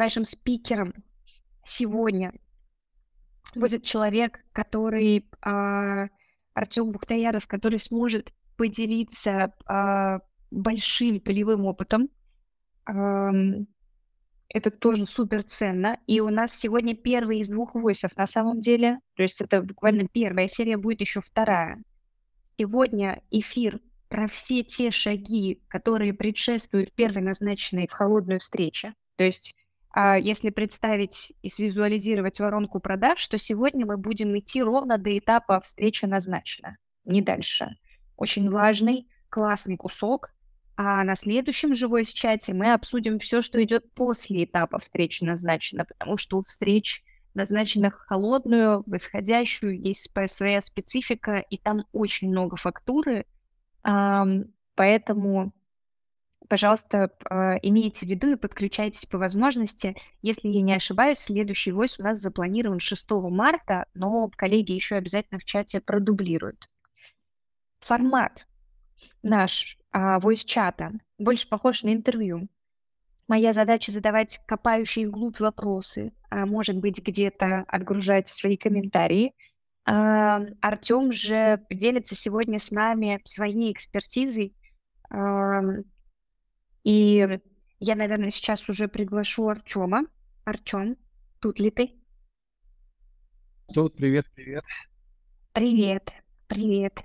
Нашим спикером сегодня будет человек, который а, Артем Бухтаяров, который сможет поделиться а, большим полевым опытом. А, это тоже супер ценно. И у нас сегодня первый из двух войсов на самом деле. То есть это буквально первая серия, будет еще вторая. Сегодня эфир про все те шаги, которые предшествуют первой назначенной в холодную встрече. То есть если представить и свизуализировать воронку продаж, то сегодня мы будем идти ровно до этапа встреча назначена, не дальше. Очень важный, классный кусок. А на следующем живой чате мы обсудим все, что идет после этапа встречи назначена, потому что у встреч, назначенных холодную, восходящую, есть своя специфика, и там очень много фактуры. Поэтому пожалуйста, а, имейте в виду и подключайтесь по возможности. Если я не ошибаюсь, следующий войс у нас запланирован 6 марта, но коллеги еще обязательно в чате продублируют. Формат наш а, войс-чата больше похож на интервью. Моя задача задавать копающие вглубь вопросы, а может быть, где-то отгружать свои комментарии. А, Артем же делится сегодня с нами своей экспертизой, и я, наверное, сейчас уже приглашу Артема. Артем, тут ли ты? Тут, привет, привет. Привет, привет.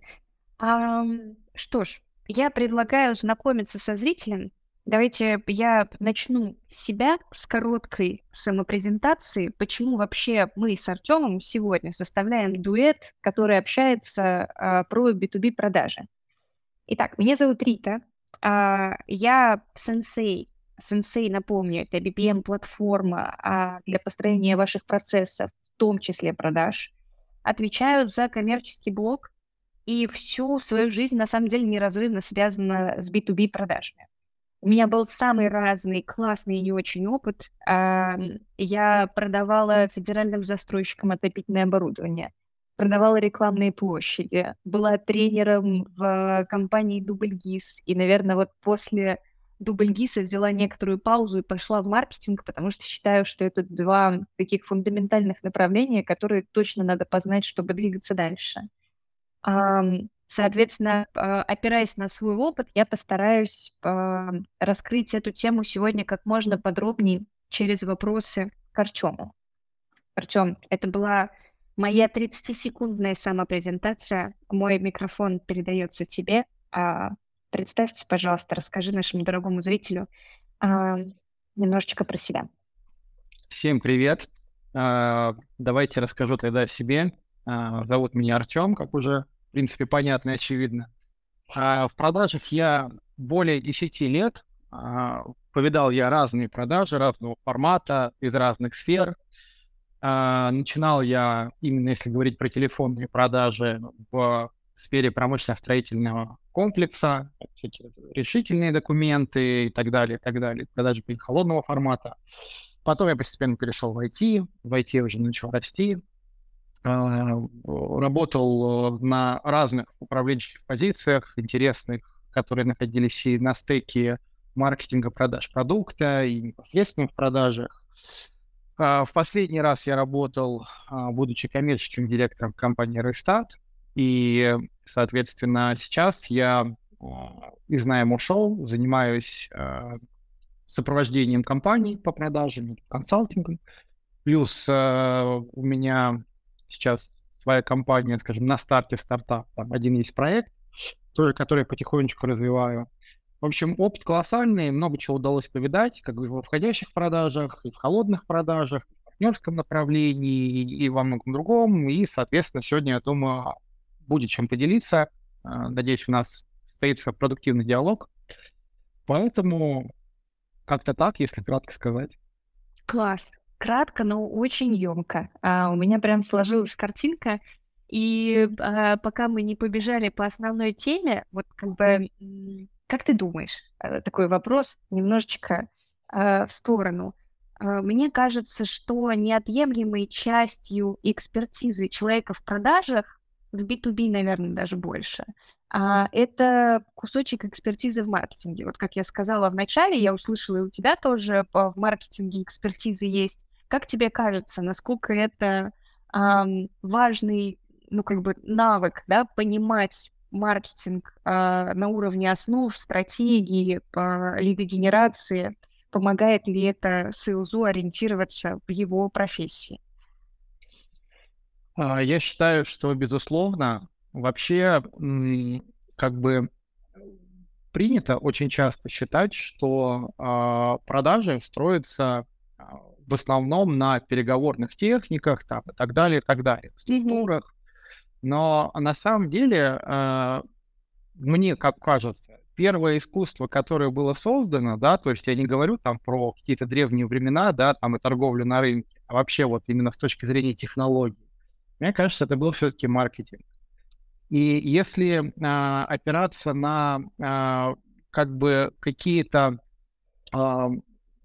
А, что ж, я предлагаю знакомиться со зрителем. Давайте я начну с себя с короткой самопрезентации. Почему вообще мы с Артемом сегодня составляем дуэт, который общается а, про B2B продажи? Итак, меня зовут Рита, я сенсей. Сенсей, напомню, это BPM-платформа а, для построения ваших процессов, в том числе продаж. Отвечаю за коммерческий блок и всю свою жизнь, на самом деле, неразрывно связана с B2B продажами. У меня был самый разный, классный и не очень опыт. А, я продавала федеральным застройщикам отопительное оборудование – продавала рекламные площади, была тренером в компании Дубльгиз, и, наверное, вот после Дубльгиса взяла некоторую паузу и пошла в маркетинг, потому что считаю, что это два таких фундаментальных направления, которые точно надо познать, чтобы двигаться дальше. Соответственно, а, опираясь на свой опыт, я постараюсь раскрыть эту тему сегодня как можно подробнее через вопросы к Артему. Артем, это была Моя 30-секундная самопрезентация. Мой микрофон передается тебе. А, представьте, пожалуйста, расскажи нашему дорогому зрителю а, немножечко про себя. Всем привет. А, давайте расскажу тогда о себе. Зовут меня Артем, как уже, в принципе, понятно и очевидно. В продажах я более 10 лет. Повидал я разные продажи, разного формата, из разных сфер. А, начинал я, именно если говорить про телефонные продажи, в сфере промышленно-строительного комплекса, решительные документы и так далее, и так далее, продажи холодного формата. Потом я постепенно перешел в IT, в IT уже начал расти, а, работал на разных управленческих позициях, интересных, которые находились и на стыке маркетинга продаж продукта, и непосредственно в продажах. А, в последний раз я работал, а, будучи коммерческим директором компании Restart, и, соответственно, сейчас я а, из найма ушел, занимаюсь сопровождением компаний по продажам, консалтингом. Плюс у меня сейчас своя компания, скажем, на старте стартап, там один есть проект, который я потихонечку развиваю. В общем, опыт колоссальный, много чего удалось повидать, как бы в входящих продажах, и в холодных продажах, и в партнерском направлении, и во многом другом. И, соответственно, сегодня, я думаю, будет чем поделиться. А, надеюсь, у нас состоится продуктивный диалог. Поэтому как-то так, если кратко сказать. Класс. Кратко, но очень емко. А, у меня прям сложилась картинка. И а, пока мы не побежали по основной теме, вот как бы как ты думаешь, э, такой вопрос немножечко э, в сторону. Э, мне кажется, что неотъемлемой частью экспертизы человека в продажах в B2B, наверное, даже больше. А, это кусочек экспертизы в маркетинге. Вот как я сказала в начале, я услышала и у тебя тоже в маркетинге экспертизы есть. Как тебе кажется, насколько это важный, ну, как бы навык, да, понимать маркетинг э, на уровне основ, стратегии, по лидогенерации, помогает ли это сейлзу ориентироваться в его профессии? А, я считаю, что, безусловно, вообще как бы принято очень часто считать, что э, продажи строятся в основном на переговорных техниках там, и так далее, и так далее, структурах. Но на самом деле, э, мне как кажется, первое искусство, которое было создано, да, то есть я не говорю там про какие-то древние времена, да, там и торговлю на рынке, а вообще вот именно с точки зрения технологий, мне кажется, это был все-таки маркетинг. И если а, опираться на а, как бы какие-то а,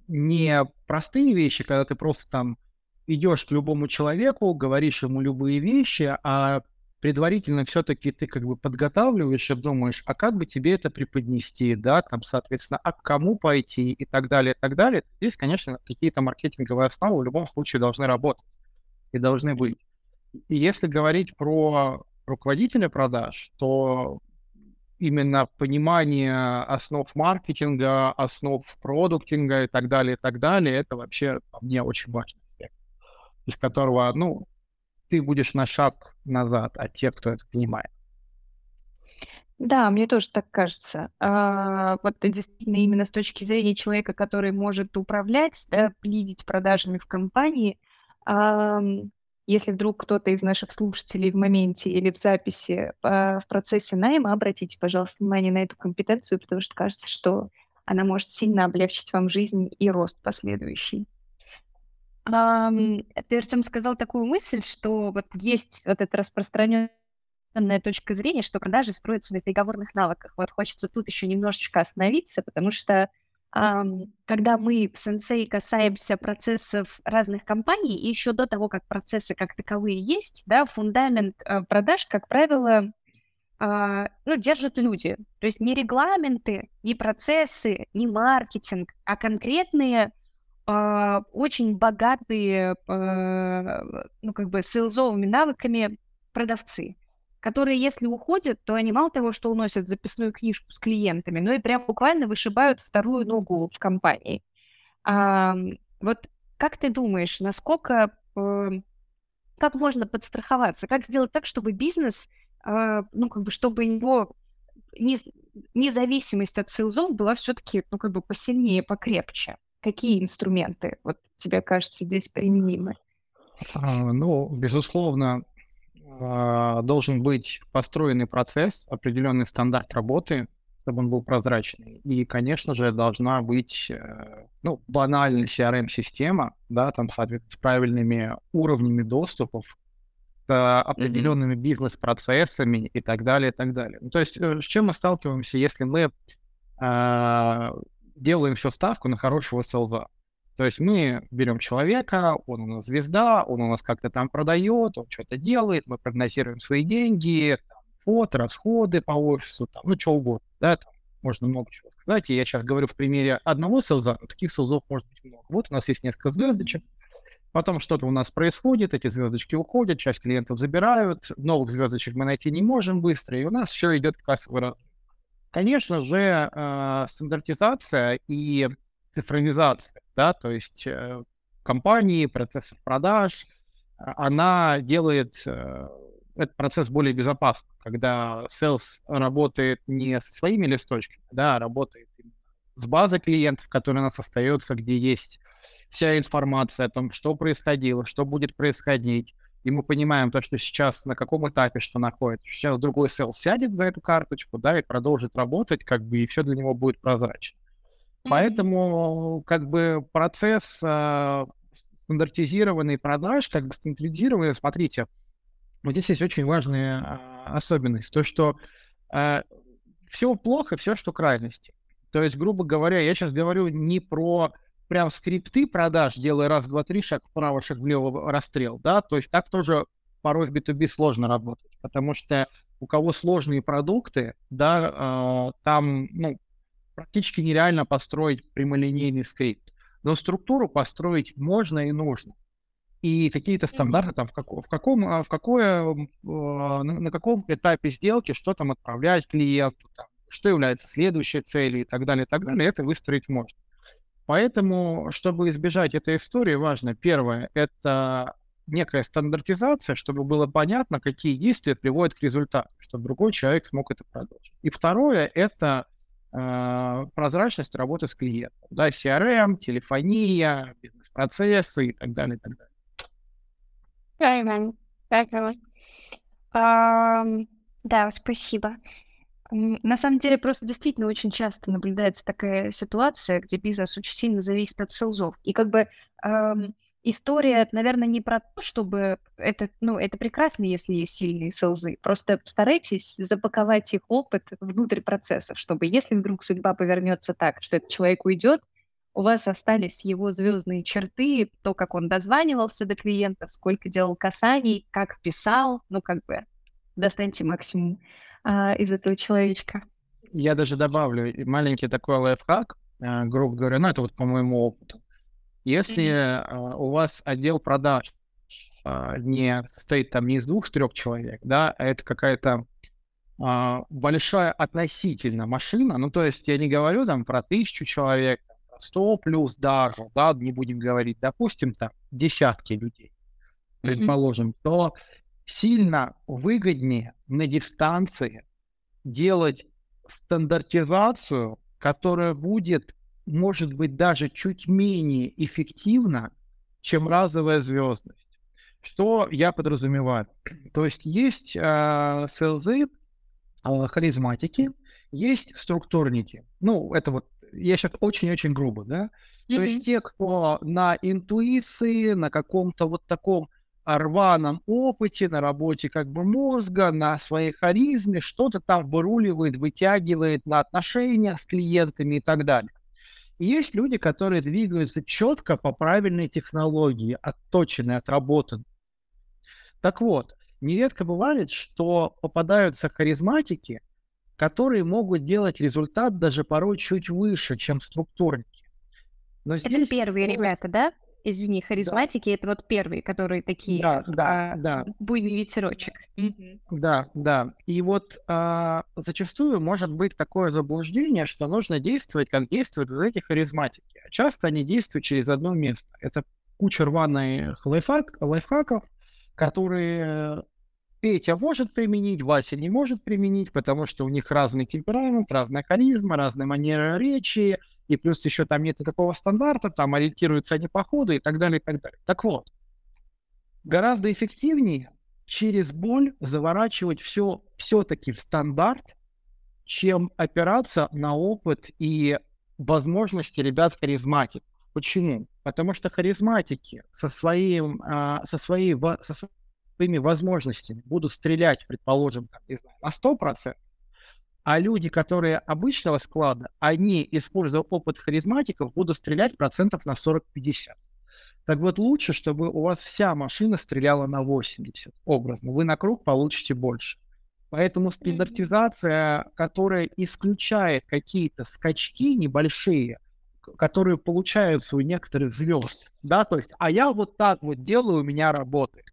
не простые вещи, когда ты просто там идешь к любому человеку, говоришь ему любые вещи, а предварительно все-таки ты как бы подготавливаешь и думаешь, а как бы тебе это преподнести, да, там, соответственно, а к кому пойти и так далее, и так далее. Здесь, конечно, какие-то маркетинговые основы в любом случае должны работать и должны быть. И если говорить про руководителя продаж, то именно понимание основ маркетинга, основ продуктинга и так далее, и так далее, это вообще мне очень важный аспект, из которого, ну, ты будешь на шаг назад от тех, кто это понимает. Да, мне тоже так кажется. А, вот действительно именно с точки зрения человека, который может управлять, да, лидить продажами в компании, а, если вдруг кто-то из наших слушателей в моменте или в записи а, в процессе найма, обратите, пожалуйста, внимание на эту компетенцию, потому что кажется, что она может сильно облегчить вам жизнь и рост последующий. Ты, Артем, сказал такую мысль, что вот есть вот эта распространенная точка зрения, что продажи строятся на переговорных навыках. Вот хочется тут еще немножечко остановиться, потому что когда мы в Sensei касаемся процессов разных компаний, и еще до того, как процессы как таковые есть, да, фундамент э, продаж, как правило, а, ну, держат люди. То есть не регламенты, не процессы, не маркетинг, а конкретные а, очень богатые, а, ну, как бы, сейлзовыми навыками продавцы, которые, если уходят, то они мало того, что уносят записную книжку с клиентами, но и прям буквально вышибают вторую ногу в компании. А, вот как ты думаешь, насколько, как можно подстраховаться, как сделать так, чтобы бизнес, ну, как бы, чтобы его независимость от сейлзов была все-таки, ну, как бы посильнее, покрепче? Какие инструменты, вот тебе кажется, здесь применимы? А, ну, безусловно, а, должен быть построенный процесс, определенный стандарт работы, чтобы он был прозрачный. И, конечно же, должна быть, э, ну, банальная CRM-система, да, там, соответственно, с правильными уровнями доступов, с определенными mm-hmm. бизнес-процессами и так далее, и так далее. Ну, то есть, э, с чем мы сталкиваемся, если мы а, делаем все ставку на хорошего селза. То есть мы берем человека, он у нас звезда, он у нас как-то там продает, он что-то делает, мы прогнозируем свои деньги, там, фото, расходы по офису, там, ну, что угодно, да, там можно много чего сказать. И я сейчас говорю в примере одного селза, но таких селзов может быть много. Вот у нас есть несколько звездочек, потом что-то у нас происходит, эти звездочки уходят, часть клиентов забирают, новых звездочек мы найти не можем быстро, и у нас все идет кассовый разрыв. Конечно же, э, стандартизация и цифровизация, да, то есть э, компании, процессов продаж, а, она делает э, этот процесс более безопасным, когда sales работает не со своими листочками, да, а работает с базой клиентов, которая у нас остается, где есть вся информация о том, что происходило, что будет происходить, и мы понимаем то, что сейчас на каком этапе что находится. Сейчас другой sales сядет за эту карточку, да, и продолжит работать, как бы, и все для него будет прозрачно. Mm-hmm. Поэтому, как бы, процесс э, стандартизированный продаж, как бы стандартизированный, смотрите, вот здесь есть очень важная э, особенность, то, что э, все плохо, все, что крайности. То есть, грубо говоря, я сейчас говорю не про прям скрипты продаж, делая раз, два, три, шаг вправо, шаг влево, расстрел, да, то есть так тоже порой в B2B сложно работать, потому что у кого сложные продукты, да, э, там ну, практически нереально построить прямолинейный скрипт. Но структуру построить можно и нужно. И какие-то стандарты там в, как, в каком, а, в какое, э, на, на каком этапе сделки, что там отправлять клиенту, там, что является следующей целью и так далее, и так далее, это выстроить можно. Поэтому, чтобы избежать этой истории, важно, первое, это некая стандартизация, чтобы было понятно, какие действия приводят к результату, чтобы другой человек смог это продолжить. И второе, это э, прозрачность работы с клиентом. Да, CRM, телефония, бизнес-процессы и так далее, и так далее. А, да, спасибо. На самом деле, просто действительно очень часто наблюдается такая ситуация, где бизнес очень сильно зависит от селзов. И как бы эм, история, наверное, не про то, чтобы это, ну, это прекрасно, если есть сильные селзы. Просто старайтесь запаковать их опыт внутрь процессов, чтобы если вдруг судьба повернется так, что этот человек уйдет, у вас остались его звездные черты, то, как он дозванивался до клиентов, сколько делал касаний, как писал, ну, как бы достаньте максимум а, из этого человечка. Я даже добавлю маленький такой лайфхак, э, грубо говоря, ну, это вот по моему опыту. Если mm-hmm. у вас отдел продаж а, не состоит там не из двух-трех человек, да, а это какая-то а, большая относительно машина, ну, то есть я не говорю там про тысячу человек, про сто плюс даже, да, не будем говорить, допустим, там десятки людей, предположим, mm-hmm. то сильно выгоднее на дистанции делать стандартизацию, которая будет, может быть, даже чуть менее эффективна, чем разовая звездность. Что я подразумеваю? То есть есть э, селзы, э, харизматики, есть структурники. Ну, это вот, я сейчас очень-очень грубо, да? Mm-hmm. То есть те, кто на интуиции, на каком-то вот таком рваном опыте, на работе как бы мозга, на своей харизме, что-то там выруливает, вытягивает на отношения с клиентами и так далее. И есть люди, которые двигаются четко по правильной технологии, отточенной, отработанной. Так вот, нередко бывает, что попадаются харизматики, которые могут делать результат даже порой чуть выше, чем структурники. Но здесь... Это первые ребята, да? Извини, харизматики, да. это вот первые, которые такие, да, да, а, да. буйный ветерочек. Да, да. И вот а, зачастую может быть такое заблуждение, что нужно действовать, как действуют вот эти харизматики. А часто они действуют через одно место. Это куча рваных лайфхак, лайфхаков, которые Петя может применить, Вася не может применить, потому что у них разный темперамент, разная харизма, разная манера речи, и плюс еще там нет никакого стандарта, там ориентируются они по ходу и так далее, и так далее. Так вот, гораздо эффективнее через боль заворачивать все все-таки в стандарт, чем опираться на опыт и возможности ребят харизматик. Почему? Потому что харизматики со, своим, а, со, своей, со своими возможностями будут стрелять, предположим, не знаю, на 100%, а люди, которые обычного склада, они, используя опыт харизматиков, будут стрелять процентов на 40-50. Так вот, лучше, чтобы у вас вся машина стреляла на 80, образно. Вы на круг получите больше. Поэтому стандартизация, которая исключает какие-то скачки небольшие, которые получаются у некоторых звезд, да, то есть, а я вот так вот делаю, у меня работает.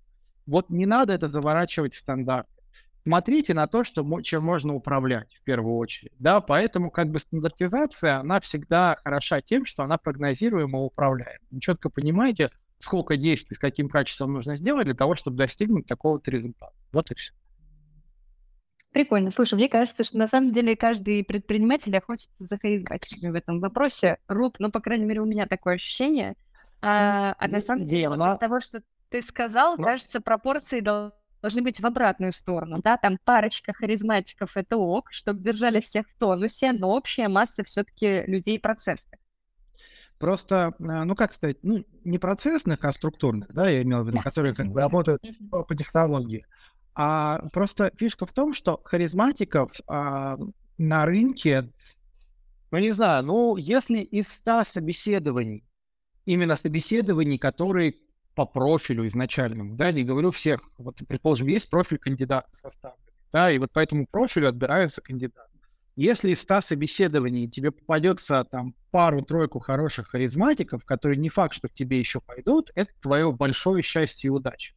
Вот не надо это заворачивать в стандарт смотрите на то, что, чем можно управлять в первую очередь. Да, поэтому как бы стандартизация, она всегда хороша тем, что она прогнозируема и управляема. Вы четко понимаете, сколько действий, с каким качеством нужно сделать для того, чтобы достигнуть такого-то результата. Вот и все. Прикольно. Слушай, мне кажется, что на самом деле каждый предприниматель охотится за харизматиками в этом вопросе. Руб, ну, по крайней мере, у меня такое ощущение. А, а на самом деле, из того, что ты сказал, ну, кажется, пропорции должны должны быть в обратную сторону, да, там парочка харизматиков — это ок, чтобы держали всех в тонусе, но общая масса все таки людей процессных. Просто, а, ну как сказать, ну не процессных, а структурных, да, я имел в виду, да, которые как бы работают по, по технологии. А просто фишка в том, что харизматиков а, на рынке, ну не знаю, ну если из 100 собеседований, именно собеседований, которые по профилю изначальному, да, не говорю всех. Вот, предположим, есть профиль кандидата составлен, да, и вот по этому профилю отбираются кандидаты. Если из 100 собеседований тебе попадется там пару-тройку хороших харизматиков, которые не факт, что к тебе еще пойдут, это твое большое счастье и удача.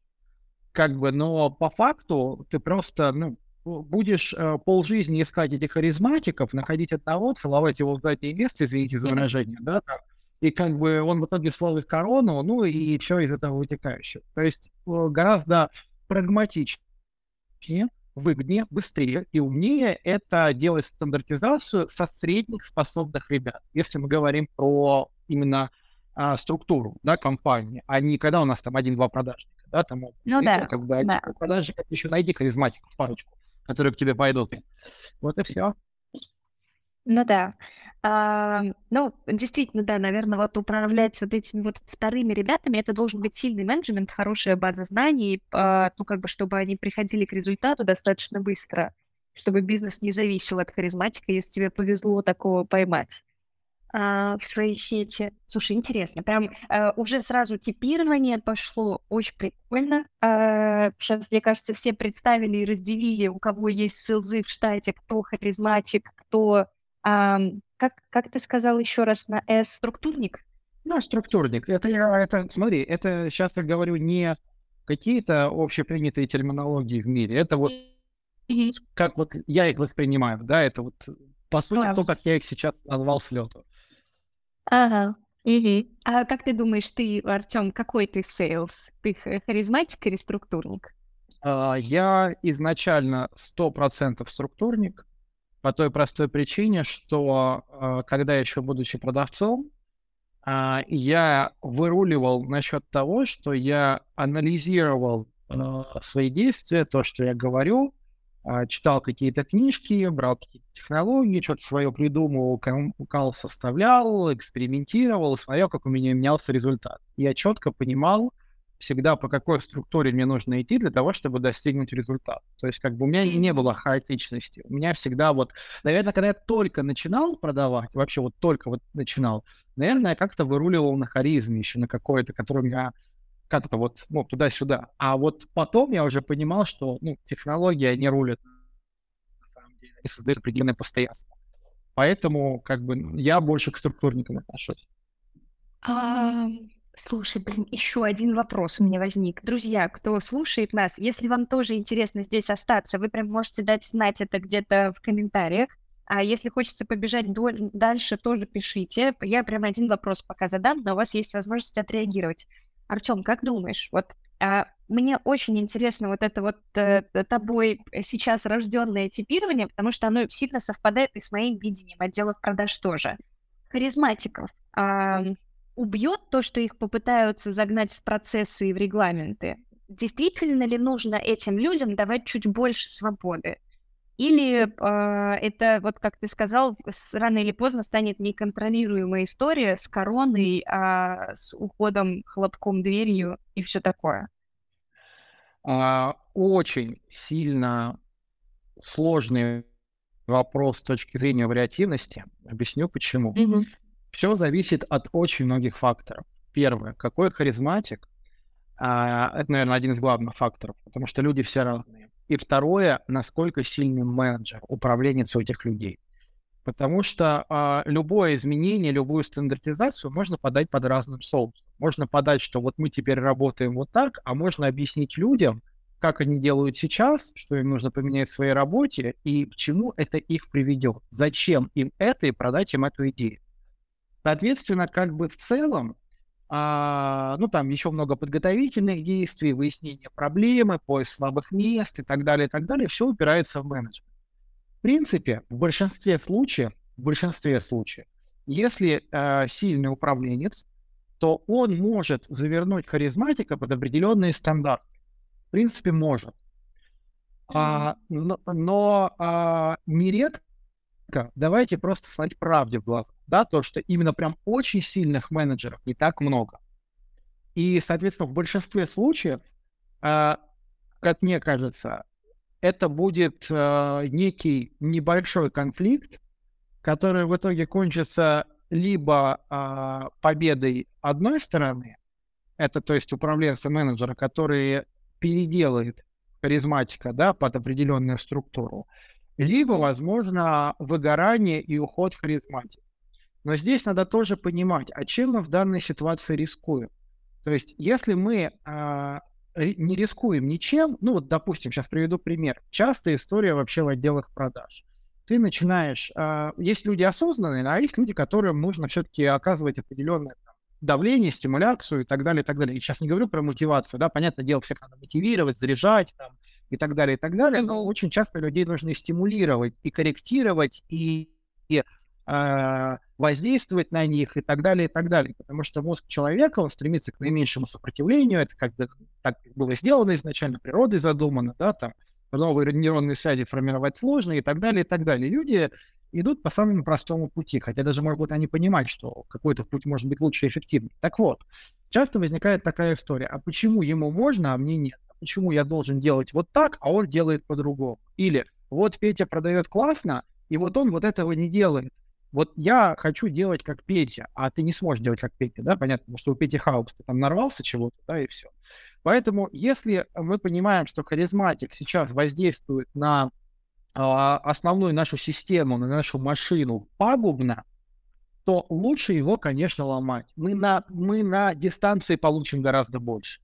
Как бы, но по факту ты просто, ну, будешь э, полжизни искать этих харизматиков, находить одного, целовать его в заднее место, извините за выражение, да, там, и как бы он в итоге словит корону, ну и все из этого вытекающего. То есть э, гораздо прагматичнее, выгоднее, быстрее и умнее это делать стандартизацию со средних способных ребят. Если мы говорим про именно а, структуру да, компании, а не когда у нас там один-два продажника. Да, там, ну да, как бы да. продажник, еще найди харизматиков парочку, которые к тебе пойдут. Вот и все. Ну да. А, ну, действительно, да, наверное, вот управлять вот этими вот вторыми ребятами, это должен быть сильный менеджмент, хорошая база знаний, а, ну, как бы, чтобы они приходили к результату достаточно быстро, чтобы бизнес не зависел от харизматика, если тебе повезло такого поймать а, в своей сети. Слушай, интересно, прям а, уже сразу типирование пошло, очень прикольно. А, сейчас, мне кажется, все представили и разделили, у кого есть ссылзы в штате, кто харизматик, кто а, как, как ты сказал еще раз на S структурник? Ну, структурник. Это я, это, смотри, это сейчас я говорю не какие-то общепринятые терминологии в мире. Это вот mm-hmm. как вот я их воспринимаю, да, это вот по сути то, как я их сейчас назвал с лету. Ага. Угу. А как ты думаешь, ты, Артем, какой ты sales? Ты харизматик или структурник? А, я изначально 100% структурник, по той простой причине, что э, когда еще будучи продавцом, э, я выруливал насчет того, что я анализировал э, свои действия, то, что я говорю, читал какие-то книжки, брал какие-то технологии, что-то свое придумывал, кал составлял, экспериментировал, смотрел, как у меня менялся результат. Я четко понимал, всегда по какой структуре мне нужно идти для того, чтобы достигнуть результата. То есть как бы у меня не было хаотичности. У меня всегда вот, наверное, когда я только начинал продавать, вообще вот только вот начинал, наверное, я как-то выруливал на харизме еще на какой-то, который у меня как-то вот ну, туда-сюда. А вот потом я уже понимал, что ну, технология не рулит на самом деле и создает определенное постоянство. Поэтому как бы я больше к структурникам отношусь. Слушай, блин, еще один вопрос у меня возник. Друзья, кто слушает нас, если вам тоже интересно здесь остаться, вы прям можете дать знать это где-то в комментариях. А если хочется побежать дальше, тоже пишите. Я прям один вопрос пока задам, но у вас есть возможность отреагировать. Артем, как думаешь, вот а, мне очень интересно вот это вот э, тобой сейчас рожденное типирование, потому что оно сильно совпадает и с моим видением отделов продаж тоже. Харизматиков. А, убьет то, что их попытаются загнать в процессы и в регламенты? Действительно ли нужно этим людям давать чуть больше свободы? Или э, это, вот как ты сказал, рано или поздно станет неконтролируемая история с короной, а с уходом, хлопком дверью и все такое? А, очень сильно сложный вопрос с точки зрения вариативности. Объясню почему. Mm-hmm. Все зависит от очень многих факторов. Первое, какой харизматик, а, это, наверное, один из главных факторов, потому что люди все разные. И второе, насколько сильный менеджер, управленец у этих людей. Потому что а, любое изменение, любую стандартизацию можно подать под разным соусом. Можно подать, что вот мы теперь работаем вот так, а можно объяснить людям, как они делают сейчас, что им нужно поменять в своей работе и к чему это их приведет. Зачем им это и продать им эту идею. Соответственно, как бы в целом, а, ну, там еще много подготовительных действий, выяснение проблемы, поиск слабых мест и так далее, и так далее, все упирается в менеджмент. В принципе, в большинстве случаев, в большинстве случаев, если э, сильный управленец, то он может завернуть харизматика под определенные стандарты. В принципе, может. А, но но а, нередко давайте просто смотреть правде в глаза, да, то, что именно прям очень сильных менеджеров не так много. И, соответственно, в большинстве случаев, э, как мне кажется, это будет э, некий небольшой конфликт, который в итоге кончится либо э, победой одной стороны, это то есть управленца-менеджера, который переделает харизматика, да, под определенную структуру, либо, возможно, выгорание и уход в харизматик. Но здесь надо тоже понимать, а чем мы в данной ситуации рискуем. То есть, если мы а, не рискуем ничем, ну вот, допустим, сейчас приведу пример. Частая история вообще в отделах продаж. Ты начинаешь, а, есть люди осознанные, а есть люди, которым нужно все-таки оказывать определенное давление, стимуляцию и так далее, и так далее. И сейчас не говорю про мотивацию, да, понятное дело, всех надо мотивировать, заряжать там, и так далее, и так далее, но очень часто людей нужно стимулировать и корректировать, и, и э, воздействовать на них и так далее, и так далее. Потому что мозг человека, он стремится к наименьшему сопротивлению, это как бы так было сделано изначально, природой задумано, да, там новые нейронные связи формировать сложно и так далее, и так далее. Люди идут по самому простому пути, хотя даже могут они понимать, что какой-то путь может быть лучше и эффективнее. Так вот, часто возникает такая история, а почему ему можно, а мне нет? Почему я должен делать вот так, а он делает по-другому? Или вот Петя продает классно, и вот он вот этого не делает. Вот я хочу делать как Петя, а ты не сможешь делать как Петя, да, понятно, потому что у Пети Хаус ты там нарвался чего-то, да, и все. Поэтому, если мы понимаем, что харизматик сейчас воздействует на а, основную нашу систему, на нашу машину пагубно, то лучше его, конечно, ломать. Мы на, мы на дистанции получим гораздо больше.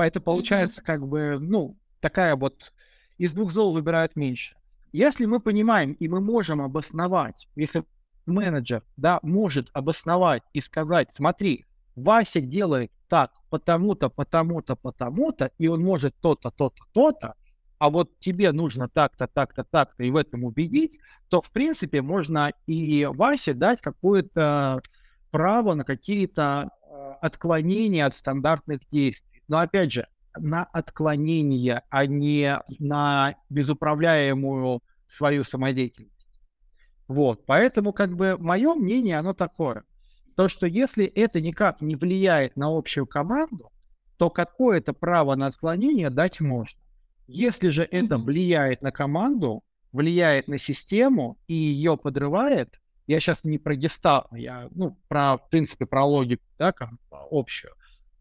Поэтому получается как бы, ну, такая вот из двух зол выбирают меньше. Если мы понимаем и мы можем обосновать, если менеджер, да, может обосновать и сказать, смотри, Вася делает так, потому-то, потому-то, потому-то, и он может то-то, то-то, то-то, а вот тебе нужно так-то, так-то, так-то, и в этом убедить, то, в принципе, можно и Васе дать какое-то право на какие-то э, отклонения от стандартных действий. Но, опять же, на отклонение, а не на безуправляемую свою самодеятельность. Вот, поэтому, как бы, мое мнение, оно такое. То, что если это никак не влияет на общую команду, то какое-то право на отклонение дать можно. Если же это влияет на команду, влияет на систему и ее подрывает, я сейчас не про гестап, я, ну, про, в принципе, про логику, да, как общую,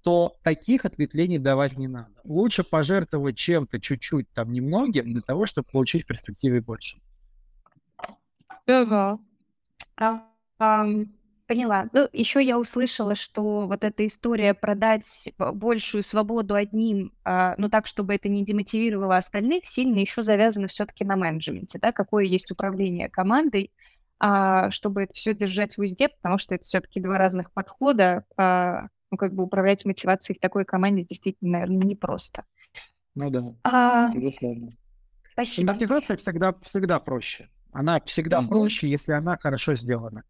то таких ответвлений давать не надо. Лучше пожертвовать чем-то чуть-чуть, там, немногим, для того, чтобы получить в перспективе больше. Да. А, Поняла. Ну, еще я услышала, что вот эта история продать большую свободу одним, а, ну так, чтобы это не демотивировало остальных, сильно еще завязано все-таки на менеджменте, да, какое есть управление командой, а, чтобы это все держать в узде, потому что это все-таки два разных подхода, а, ну как бы управлять мотивацией в такой команде действительно, наверное, непросто. Ну да, а, безусловно. Спасибо. Стандартизация всегда, всегда проще. Она всегда mm-hmm. проще, если она хорошо сделана.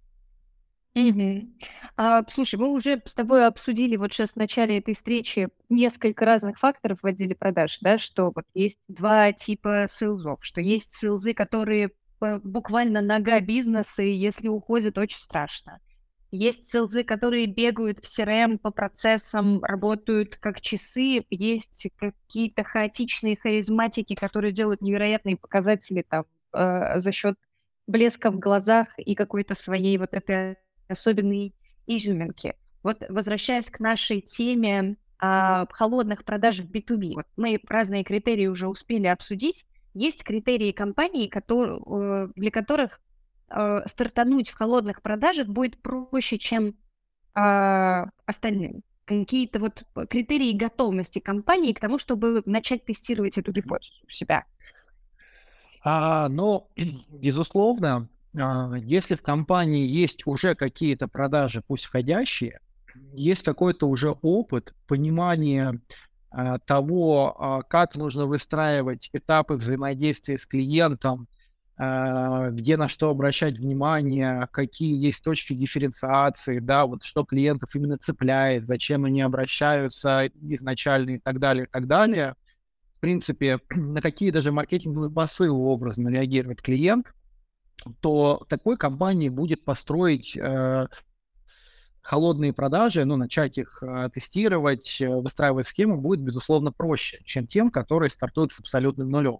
Мгм. А, слушай, мы уже с тобой обсудили вот сейчас в начале этой встречи несколько разных факторов в отделе продаж, да, что вот есть два типа сейлзов, что есть сейлзы, которые п- буквально нога бизнеса, и если уходят, очень страшно. Есть сейлзы, которые бегают в CRM по процессам, работают как часы, есть какие-то хаотичные харизматики, которые делают невероятные показатели там э, за счет блеска в глазах и какой-то своей вот этой особенные изюминки. Вот возвращаясь к нашей теме а, холодных продаж в B2B, вот мы разные критерии уже успели обсудить. Есть критерии компаний, которые, э, для которых э, стартануть в холодных продажах будет проще, чем э, остальным. Какие-то вот критерии готовности компании к тому, чтобы начать тестировать эту гипотезу у себя. А, ну, безусловно, а, если в компании есть уже какие-то продажи, пусть входящие, есть какой-то уже опыт, понимание а, того, как нужно выстраивать этапы взаимодействия с клиентом, где на что обращать внимание, какие есть точки дифференциации, да, вот что клиентов именно цепляет, зачем они обращаются изначально и так далее, и так далее. В принципе, на какие даже маркетинговые посылы образно реагирует клиент, то такой компании будет построить э, холодные продажи, ну, начать их э, тестировать, э, выстраивать схему будет, безусловно, проще, чем тем, которые стартуют с абсолютным нулем.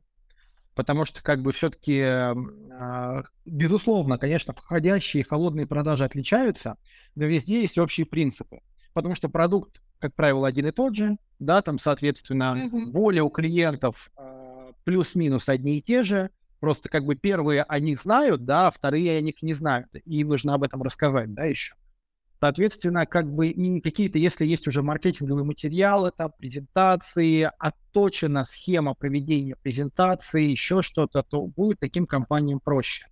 Потому что, как бы, все-таки, э, безусловно, конечно, входящие и холодные продажи отличаются, но везде есть общие принципы. Потому что продукт как правило, один и тот же, да, там, соответственно, Мгм. боли у клиентов э, плюс-минус одни и те же, просто как бы первые о них знают, да, а вторые о них не знают, и им нужно об этом рассказать, да, еще. Соответственно, как бы какие-то, если есть уже маркетинговые материалы, там, презентации, отточена схема проведения презентации, еще что-то, то будет таким компаниям проще.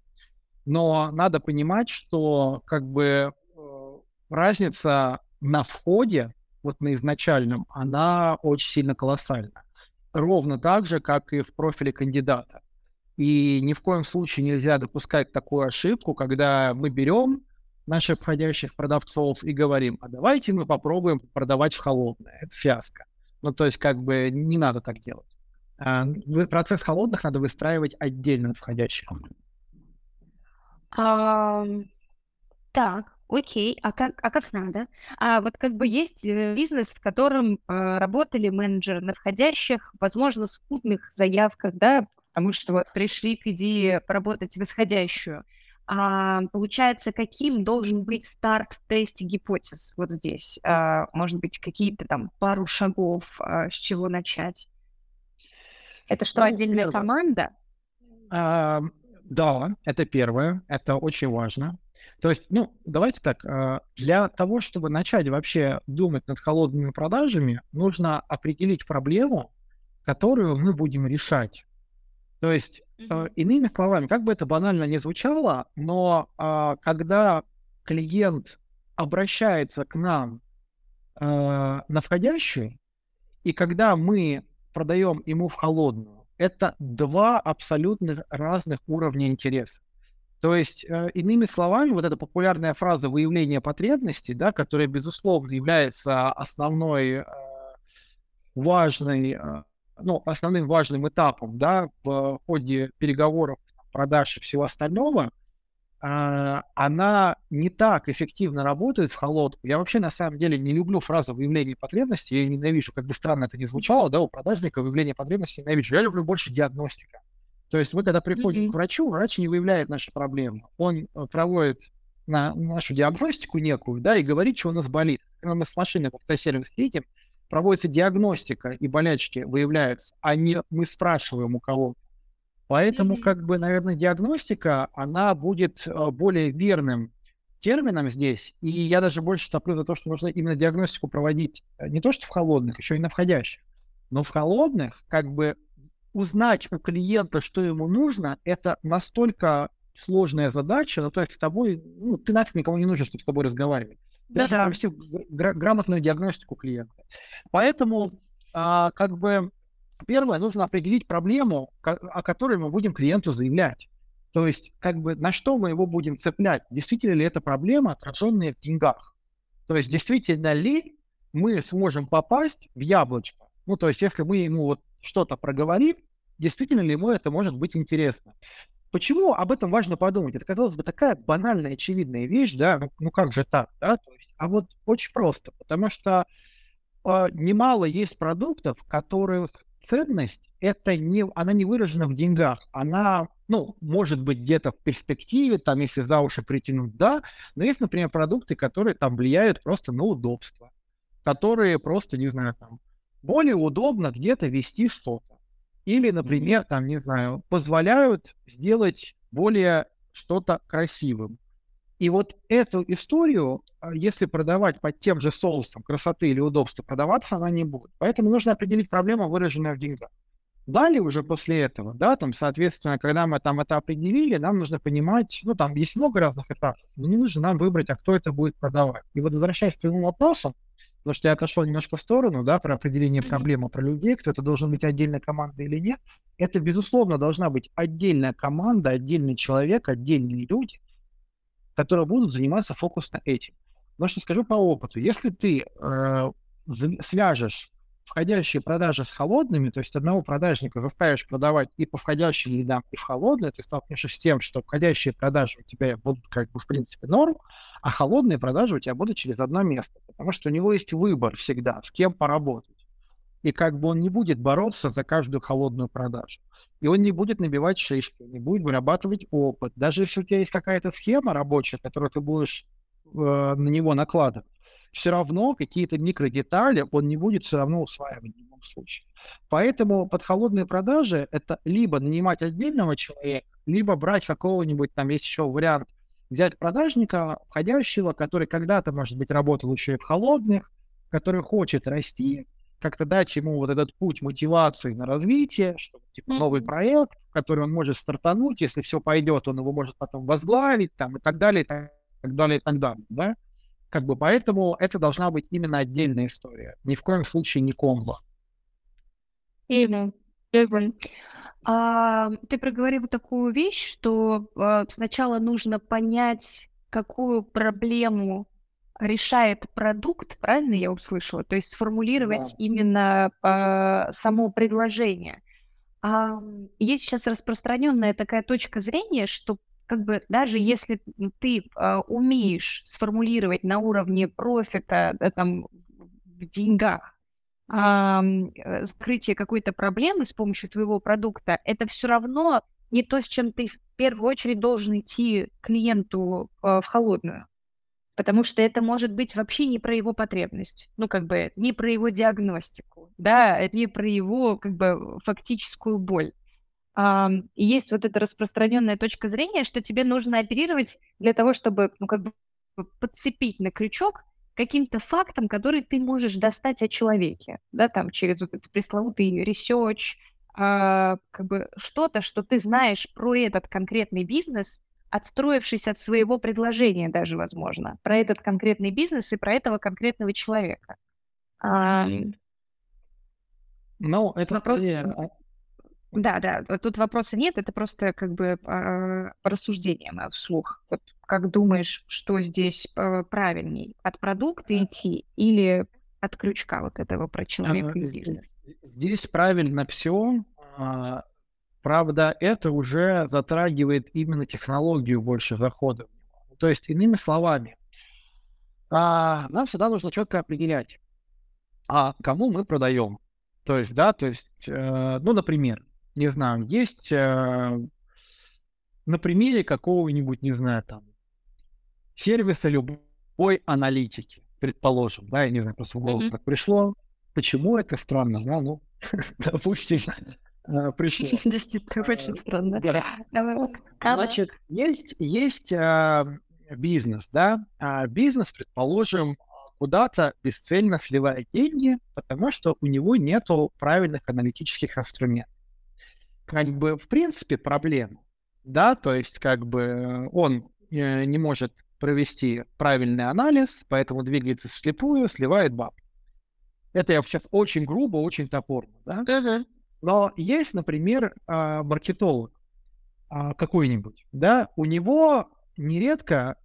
Но надо понимать, что как бы э, разница на входе, вот на изначальном, она очень сильно колоссальна. Ровно так же, как и в профиле кандидата. И ни в коем случае нельзя допускать такую ошибку, когда мы берем наших входящих продавцов и говорим, а давайте мы попробуем продавать в холодное. Это фиаско. Ну, то есть, как бы не надо так делать. А, Процесс холодных надо выстраивать отдельно от входящих. Ам, так, окей, а как, а как надо? А вот как бы есть э, бизнес, в котором э, работали менеджеры на входящих, возможно, скудных заявках, да, потому что вот пришли к идее поработать в исходящую. А, получается, каким должен быть старт в тесте гипотез вот здесь? А, может быть, какие-то там пару шагов, а, с чего начать? Это что, Ну, отдельная первое. команда? А, да, это первое, это очень важно. То есть, ну, давайте так, а, для того, чтобы начать вообще думать над холодными продажами, нужно определить проблему, которую мы будем решать. То есть, э, иными словами, как бы это банально не звучало, но а, когда клиент обращается к нам а, на входящую, и когда мы продаем ему в холодную, это два абсолютно разных уровня интереса. То есть, э, иными словами, вот эта популярная фраза выявления потребностей, да, которая, безусловно, является основной э, важной, э, ну, основным важным этапом, да, в ходе переговоров, продаж и всего остального, а, она не так эффективно работает в холодку. Я вообще на самом деле не люблю фразу выявление потребностей, я ее ненавижу, как бы странно это ни звучало, да, у продажника выявление потребностей ненавижу. Я люблю больше диагностика. То есть мы, когда приходим Мгм. к врачу, врач не выявляет наши проблемы. Он э, проводит на нашу диагностику некую, да, и говорит, что у нас болит. Когда мы с машиной в автосервис едем, проводится диагностика, и болячки выявляются, а не мы спрашиваем у кого-то. Поэтому, Мгм. как бы, наверное, диагностика, она будет э, более верным термином здесь. И я даже больше топлю за то, что нужно именно диагностику проводить э, не то, что в холодных, еще и на входящих. Но в холодных, как бы, узнать у клиента, что ему нужно, это настолько сложная задача, ну, то есть с тобой, ну, ты нафиг никому не нужен, чтобы с тобой разговаривать. Должен Да-да. провести гра- гра- грамотную диагностику клиента. Поэтому, а, как бы, первое, нужно определить проблему, о которой мы будем клиенту заявлять. То есть, как бы, на что мы его будем цеплять? Действительно ли это проблема, отраженная в деньгах? То есть, действительно ли мы сможем попасть в яблочко? Ну, то есть, если мы ему вот что-то проговорим, действительно ли ему это может быть интересно? Почему об этом важно подумать? Это, казалось бы, такая банальная, очевидная вещь, да, ну, ну как же так, да? То есть, а вот очень просто, потому что а, немало есть продуктов, которых ценность это не, она не выражена в деньгах, она, ну, может быть где-то в перспективе, там, если за уши притянуть, да, но есть, например, продукты, которые там влияют просто на удобство, которые просто, не знаю, там, более удобно где-то вести что-то. Или, например, там, не знаю, позволяют сделать более что-то красивым. И вот эту историю, а, если продавать под тем же соусом красоты или удобства, продаваться она не будет. Поэтому нужно определить проблему, выраженную в деньгах. Далее уже после этого, да, там, соответственно, когда мы там это определили, нам нужно понимать, ну, там есть много разных этапов, но не нужно нам выбрать, а кто это будет продавать. И вот возвращаясь к твоему вопросу, потому что я отошел немножко в сторону, да, про определение проблемы, про людей, кто это должен быть отдельная команда или нет, это, безусловно, должна быть отдельная команда, отдельный человек, отдельные люди, которые будут заниматься фокусно этим. Потому что скажу по опыту, если ты э, свяжешь входящие продажи с холодными, то есть одного продажника заставишь продавать и по входящим лидам, и в холодные, ты столкнешься с тем, что входящие продажи у тебя будут как бы в принципе норм, а холодные продажи у тебя будут через одно место, потому что у него есть выбор всегда, с кем поработать. И как бы он не будет бороться за каждую холодную продажу. И он не будет набивать шишки, не будет вырабатывать опыт. Даже если у тебя есть какая-то схема рабочая, которую ты будешь э, на него накладывать, все равно какие-то микродетали он не будет все равно усваивать в любом случае. Поэтому под холодные продажи это либо нанимать отдельного человека, либо брать какого-нибудь, там есть еще вариант, взять продажника, входящего, который когда-то, может быть, работал еще и в холодных, который хочет расти, как-то дать ему вот этот путь мотивации на развитие, чтобы типа новый проект, который он может стартануть, если все пойдет, он его может потом возглавить, там и так далее, и так далее, и так далее, да? Как бы поэтому это должна быть именно отдельная история, ни в коем случае не комбо. Именно. А, ты проговорил такую вещь, что а, сначала нужно понять, какую проблему решает продукт, правильно я услышала? То есть сформулировать да. именно э, само предложение. А, есть сейчас распространенная такая точка зрения, что как бы даже если ты э, умеешь сформулировать на уровне профита, да, там, в деньгах, э, закрытие какой-то проблемы с помощью твоего продукта, это все равно не то, с чем ты в первую очередь должен идти клиенту э, в холодную потому что это может быть вообще не про его потребность, ну, как бы не про его диагностику, да, не про его, как бы, фактическую боль. А, и есть вот эта распространенная точка зрения, что тебе нужно оперировать для того, чтобы, ну, как бы подцепить на крючок каким-то фактом, который ты можешь достать о человеке, да, там, через вот этот пресловутый research, а, как бы что-то, что ты знаешь про этот конкретный бизнес, отстроившись от своего предложения даже, возможно, про этот конкретный бизнес и про этого конкретного человека. А... Ну, это вопрос... Скорее... Да, да, тут вопроса нет, это просто как бы э, рассуждение вслух. Вот как думаешь, что здесь э, правильней, от продукта идти или от крючка вот этого про человека и бизнес? Здесь правильно все. Правда, это уже затрагивает именно технологию больше захода. То есть, иными словами, а, нам всегда нужно четко определять, а кому мы продаем. То есть, да, то есть, э, ну, например, не знаю, есть э, на примере какого-нибудь, не знаю, там, сервиса любой аналитики, предположим, да, я не знаю, просто в голову mm-hmm. так пришло. Почему это странно, да, ну, допустим, э, пришло. Действительно, очень э, странно. Значит, есть, есть э, бизнес, да, а бизнес, предположим, куда-то бесцельно сливает деньги, потому что у него нету правильных аналитических инструментов. Как бы, в принципе, проблема, да, то есть, как бы, он э, не может провести правильный анализ, поэтому двигается слепую, сливает баб. Это я сейчас очень грубо, очень топорно, да? Uh-huh. Но есть, например, а, маркетолог а, какой-нибудь, да, у него нередко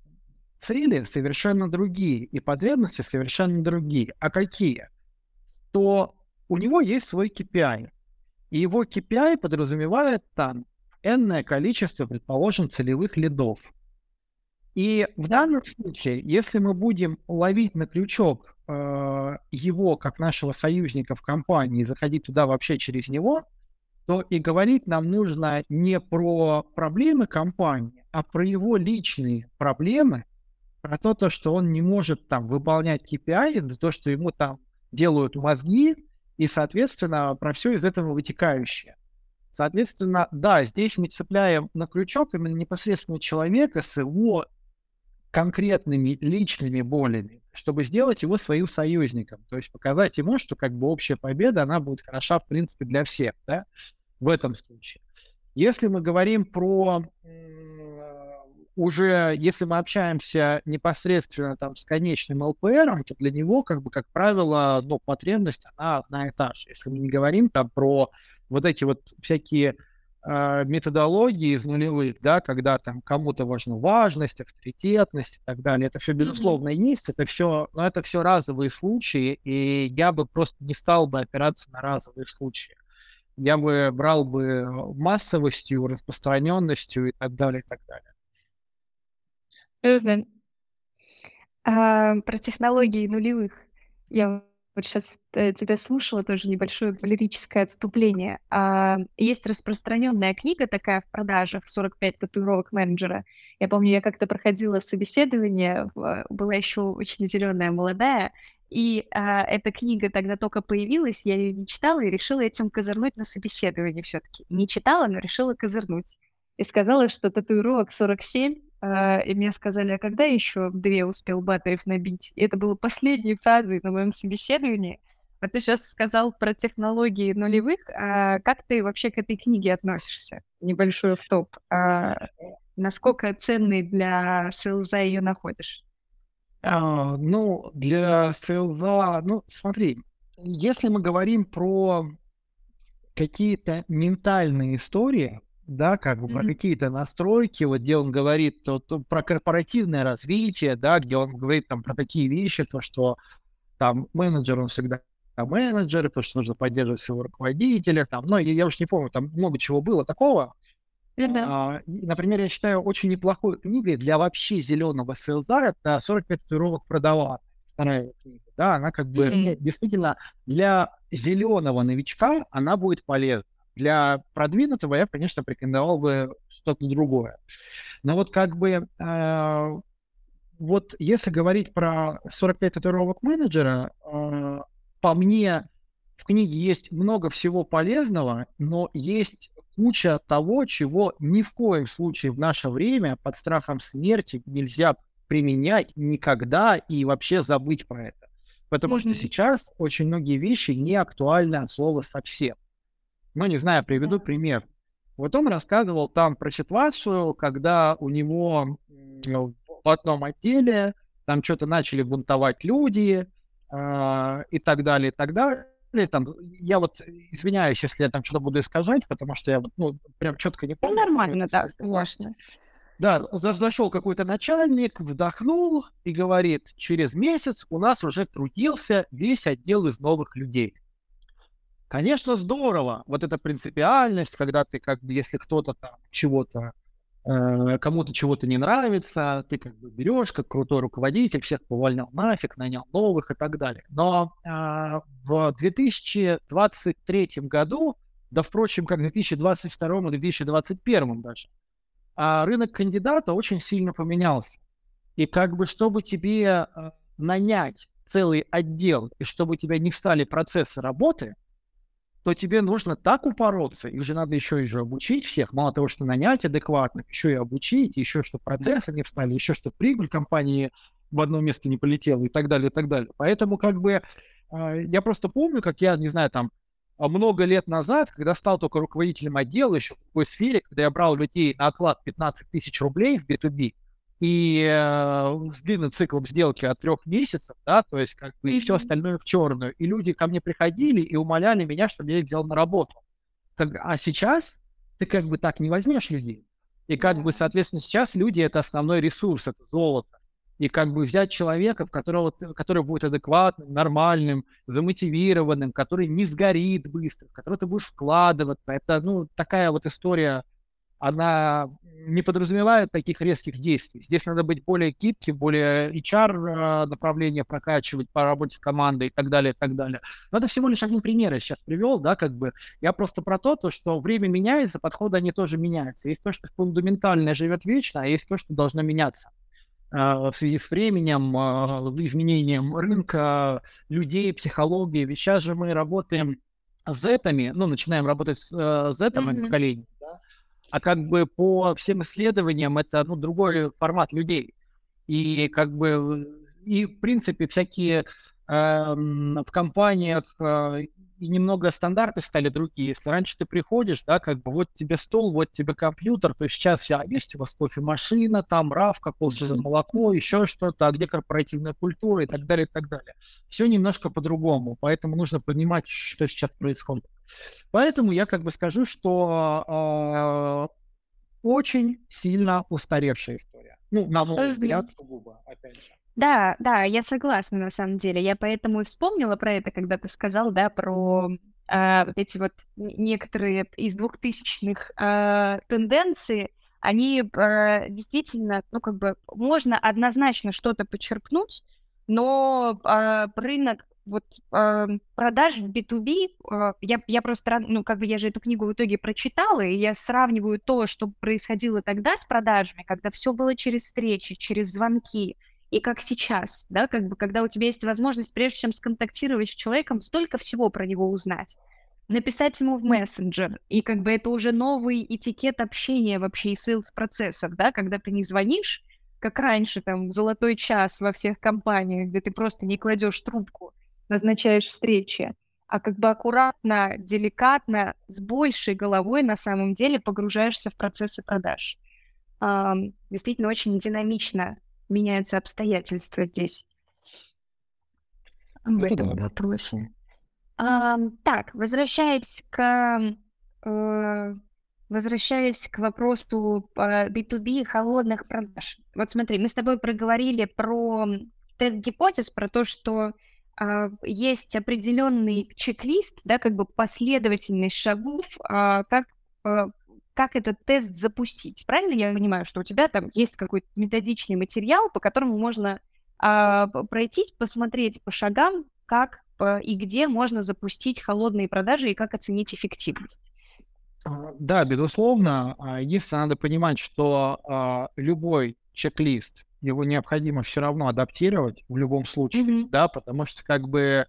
цели совершенно другие и потребности совершенно другие. А какие? То у него есть свой KPI. И его KPI подразумевает там энное количество, предположим, целевых лидов. И в данном случае, если мы будем ловить на крючок э, его как нашего союзника в компании, заходить туда вообще через него, то и говорить нам нужно не про проблемы компании, а про его личные проблемы, про то, то что он не может там выполнять KPI, за то, что ему там делают мозги, и, соответственно, про все из этого вытекающее. Соответственно, да, здесь мы цепляем на крючок именно непосредственно человека с его конкретными личными болями, чтобы сделать его своим союзником. То есть показать ему, что как бы общая победа, она будет хороша, в принципе, для всех, да, в этом случае. Если мы говорим про уже, если мы общаемся непосредственно там с конечным ЛПРом, то для него, как бы, как правило, ну, потребность, она одна и та же. Если мы не говорим там про вот эти вот всякие э, методологии из нулевых, да, когда там кому-то важна важность, авторитетность и так далее, это все, безусловно, mm-hmm. есть, это все, но это все разовые случаи, и я бы просто не стал бы опираться на разовые случаи. Я бы брал бы массовостью, распространенностью и так далее, и так далее. А, про технологии нулевых я Вот сейчас э, тебя слушала, тоже небольшое лирическое отступление. А, есть распространенная книга такая в продажах «45 татуировок менеджера». Я помню, я как-то проходила собеседование, была еще очень зеленая, молодая, и а, эта книга тогда только появилась, я ее не читала и решила этим козырнуть на собеседовании все-таки. Не читала, но решила козырнуть. И сказала, что татуировок 47, а, и мне сказали, а когда еще две успел батареев набить? И это было последней фразой на моем собеседовании. А ты сейчас сказал про технологии нулевых. А как ты вообще к этой книге относишься? Небольшой в топ. А насколько ценный для селза ее находишь? А, ну, для селза, ну, смотри, если мы говорим про какие-то ментальные истории, да, как бы про Мгм. какие-то настройки, вот где он говорит то, то про корпоративное развитие, да, где он говорит там про такие вещи, то, что там менеджер, он всегда менеджер, то, что нужно поддерживать своего руководителя, там, ну, я, я уж не помню, там много чего было такого. Да. А, например, я считаю очень неплохой книгой для вообще зеленого селза, это «45 татуировок продавать». Вторая книга, да, она как бы ну, действительно для зеленого новичка она будет полезна. Для продвинутого я, конечно, порекомендовал бы что-то другое. Но вот как бы э, вот если говорить про 45 татуировок менеджера, э, по мне в книге есть много всего полезного, но есть куча того, чего ни в коем случае в наше время под страхом смерти нельзя применять никогда и вообще забыть про это. Потому что Мгм. сейчас очень многие вещи не актуальны от слова совсем. Ну, не знаю, приведу пример. Вот он рассказывал там про ситуацию, когда у него в одном отделе там что-то начали бунтовать люди а, и так далее, и так далее. Там, я вот извиняюсь, если я там что-то буду искажать, потому что я ну, прям четко не Ну, помню. нормально, да, конечно. да, за- зашел какой-то начальник, вдохнул и говорит, через месяц у нас уже трудился весь отдел из новых людей. Конечно, здорово. Вот эта принципиальность, когда ты как бы, если кто-то там чего-то, э, кому-то чего-то не нравится, ты как бы берешь, как крутой руководитель, всех повольнял нафиг, нанял новых и так далее. Но а, в 2023 году, да, впрочем, как в 2022 и 2021 даже, а рынок кандидата очень сильно поменялся. И как бы, чтобы тебе э, нанять целый отдел, и чтобы у тебя не встали процессы работы, то тебе нужно так упороться, их же надо еще и же обучить всех, мало того, что нанять адекватно, еще и обучить, еще что процессы не встали, еще что прибыль компании в одно место не полетела и так далее, и так далее. Поэтому как бы э, я просто помню, как я, не знаю, там а, много лет назад, когда стал только руководителем отдела, еще в такой сфере, когда я брал людей на оклад 15 тысяч рублей в B2B, и э, с длинным циклом сделки от трех месяцев, да, то есть как бы и все остальное в черную. И люди ко мне приходили и умоляли меня, чтобы я их взял на работу. Как- а сейчас ты как бы так не возьмешь людей. И как бы, соответственно, сейчас люди это основной ресурс, это золото. И как бы взять человека, в которого, который будет адекватным, нормальным, замотивированным, который не сгорит быстро, в которого ты будешь вкладываться. Это, ну, такая вот история, она не подразумевает таких резких действий. Здесь надо быть более гибким, более HR направление прокачивать по работе с командой и так далее, и так далее. Но это всего лишь один пример я сейчас привел, да, как бы. Я просто про то, то, что время меняется, подходы они тоже меняются. Есть то, что фундаментальное живет вечно, а есть то, что должно меняться а, в связи с временем, а, изменением рынка, людей, психологии. Ведь сейчас же мы работаем с зетами, ну, начинаем работать с э, зетом Мгм. поколением, да, а как бы по всем исследованиям это, ну, другой формат людей. И как бы, и в принципе всякие эм, в компаниях э, и немного стандарты стали другие. Если раньше ты приходишь, да, как бы вот тебе стол, вот тебе компьютер, то сейчас вся есть у вас кофемашина, там равка, полчаса молоко, еще что-то, а где корпоративная культура и так далее, и так далее. Все немножко по-другому, поэтому нужно понимать, что сейчас происходит. Поэтому я как бы скажу, что э, очень сильно устаревшая история. Ну, на мой взгляд, сугубо, опять же. Да, да, я согласна на самом деле. Я поэтому и вспомнила про это, когда ты сказал, да, про а, вот эти вот некоторые из двухтысячных а, тенденции. Они а, действительно, ну как бы можно однозначно что-то почерпнуть, но а, рынок вот э, продаж в B2B, э, я, я просто, ну, как бы я же эту книгу в итоге прочитала, и я сравниваю то, что происходило тогда с продажами, когда все было через встречи, через звонки, и как сейчас, да, как бы, когда у тебя есть возможность, прежде чем сконтактировать с человеком, столько всего про него узнать написать ему в мессенджер, и как бы это уже новый этикет общения вообще и sales процессов, да, когда ты не звонишь, как раньше, там, золотой час во всех компаниях, где ты просто не кладешь трубку, назначаешь встречи, а как бы аккуратно, деликатно, с большей головой на самом деле погружаешься в процессы продаж. Um, действительно, очень динамично меняются обстоятельства здесь. В этом вопросе. Um, так, возвращаясь к uh, Возвращаясь к вопросу B2B холодных продаж. Вот смотри, мы с тобой проговорили про тест гипотез, про то, что э, есть определенный чек-лист, да, как бы последовательность шагов, э, как, э, как этот тест запустить. Правильно я понимаю, что у тебя там есть какой-то методичный материал, по которому можно э, пройтись, посмотреть по шагам, как э, и где можно запустить холодные продажи и как оценить эффективность. А, да, безусловно. А, единственное, надо понимать, что а, любой чек-лист, его необходимо все равно адаптировать в любом случае, mm-hmm. да, потому что как бы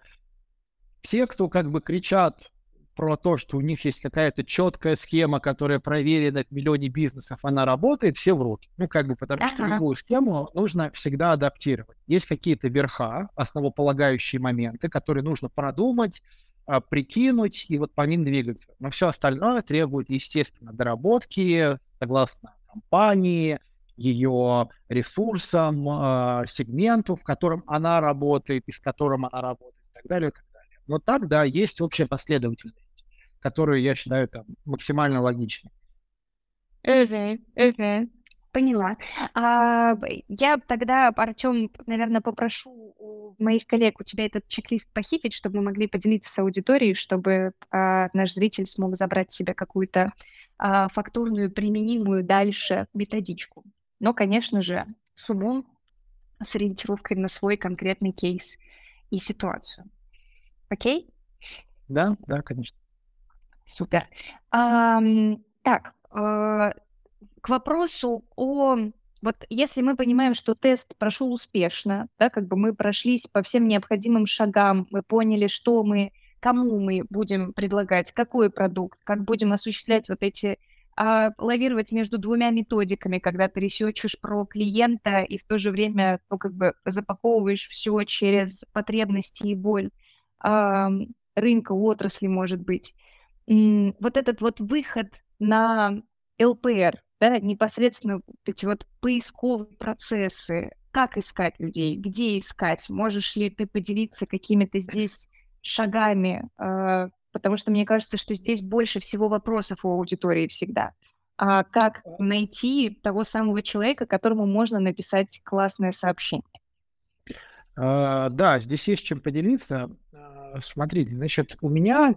все, кто как бы кричат про то, что у них есть какая-то четкая схема, которая проверена в миллионе бизнесов, она работает, все врут. Ну, как бы, потому что любую схему нужно всегда адаптировать. Есть какие-то верха, основополагающие моменты, которые нужно продумать, а, прикинуть и вот по ним двигаться. Но все остальное требует, естественно, доработки согласно компании, ее ресурсам, э, сегменту, в котором она работает и с которым она работает, и так далее, и так далее. Но так, да, есть общая последовательность, которую я считаю там максимально логичной. Угу, угу. Поняла. А, я тогда, Артем, наверное, попрошу у моих коллег у тебя этот чек-лист похитить, чтобы мы могли поделиться с аудиторией, чтобы а, наш зритель смог забрать себе какую-то а, фактурную, применимую дальше методичку. Но, конечно же, с умом, с ориентировкой на свой конкретный кейс и ситуацию. Окей? Да, да, конечно. Супер. А, так, к вопросу о вот если мы понимаем, что тест прошел успешно, да, как бы мы прошлись по всем необходимым шагам, мы поняли, что мы, кому мы будем предлагать, какой продукт, как будем осуществлять вот эти а, лавировать между двумя методиками, когда ты ресечешь про клиента и в то же время ну, как бы запаковываешь все через потребности и боль а, рынка, отрасли, может быть. Вот этот вот выход на ЛПР, да, непосредственно эти вот поисковые процессы, как искать людей, где искать, можешь ли ты поделиться какими-то здесь шагами, э, потому что мне кажется, что здесь больше всего вопросов у аудитории всегда. А как найти того самого человека, которому можно написать классное сообщение? Uh, да, здесь есть чем поделиться. Uh, смотрите, значит, у меня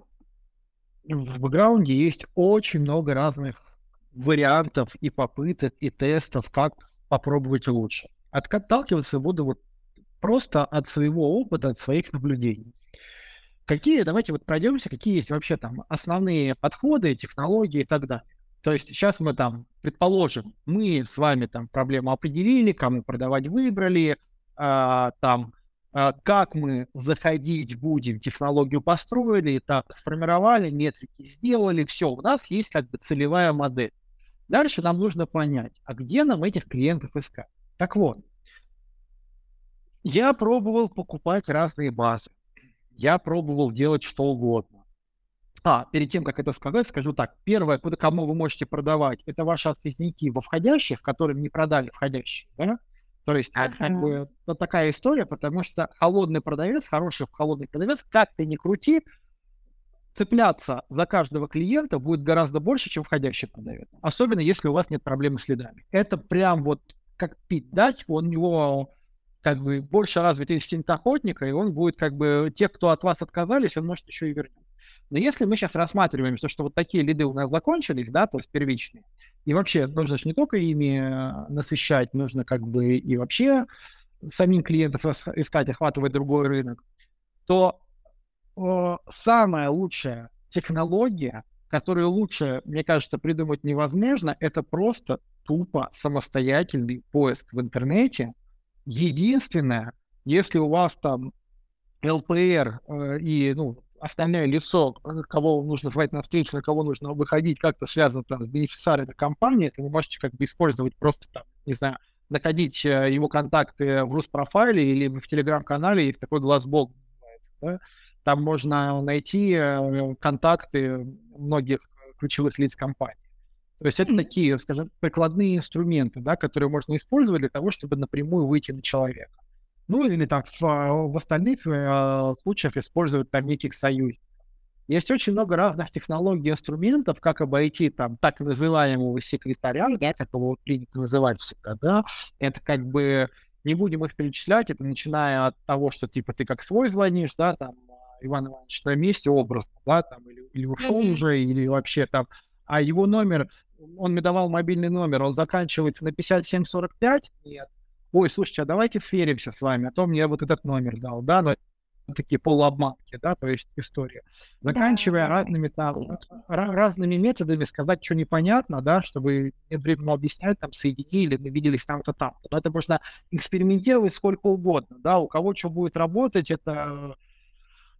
в бэкграунде есть очень много разных вариантов и попыток, и тестов, как попробовать лучше. Отталкиваться буду вот просто от своего опыта, от своих наблюдений. Какие, давайте вот пройдемся, какие есть вообще там основные подходы, технологии и так далее. То есть сейчас мы там, предположим, мы с вами там проблему определили, кому продавать выбрали, а, там, а, как мы заходить будем, технологию построили, этап сформировали, метрики сделали, все, у нас есть как бы целевая модель. Дальше нам нужно понять, а где нам этих клиентов искать. Так вот, я пробовал покупать разные базы. Я пробовал делать что угодно. А, перед тем, как это сказать, скажу так. Первое, куда, кому вы можете продавать, это ваши отказники во входящих, которым не продали входящие. Да? То есть это, как бы, это такая история, потому что холодный продавец, хороший холодный продавец, как ты ни крути, цепляться за каждого клиента будет гораздо больше, чем входящий продавец. Особенно, если у вас нет проблемы с следами. Это прям вот как пить дать, он у него как бы больше развит инстинкт охотника, и он будет как бы, тех, кто от вас отказались, он может еще и вернуть. Но если мы сейчас рассматриваем, что, что вот такие лиды у нас закончились, да, то есть первичные, и вообще нужно же не только ими э, насыщать, нужно как бы и вообще самим клиентов искать, охватывать другой рынок, то э, самая лучшая технология, которую лучше, мне кажется, придумать невозможно, это просто тупо самостоятельный поиск в интернете. Единственное, если у вас там ЛПР э, и ну, остальное лицо, кого нужно звать на встречу, на кого нужно выходить, как-то связано там с бенефициарами компании, то вы можете как бы использовать просто там, не знаю, находить э, его контакты в Руспрофайле или в Телеграм-канале, есть такой глазбол, да? там можно найти э, контакты многих ключевых лиц компании. То есть это такие, скажем, прикладные инструменты, да, которые можно использовать для того, чтобы напрямую выйти на человека. Ну или там в, в остальных э, случаях использовать там неких союзников. Есть очень много разных технологий, инструментов, как обойти там так называемого секретаря, да, как его принято называть всегда, да, это как бы, не будем их перечислять, это начиная от того, что типа ты как свой звонишь, да, там, Иван Иванович на месте образно, да, там, или, или ушел mm-hmm. уже, или вообще там, а его номер, он мне давал мобильный номер, он заканчивается на 5745, нет, ой, слушайте, а давайте сверимся с вами, а то мне вот этот номер дал, да, но такие полуобманки, да, то есть история. Заканчивая разными там, разными методами сказать, что непонятно, да, чтобы нет времени объяснять, там, соединили, навиделись там-то там. Но это можно экспериментировать сколько угодно, да, у кого что будет работать, это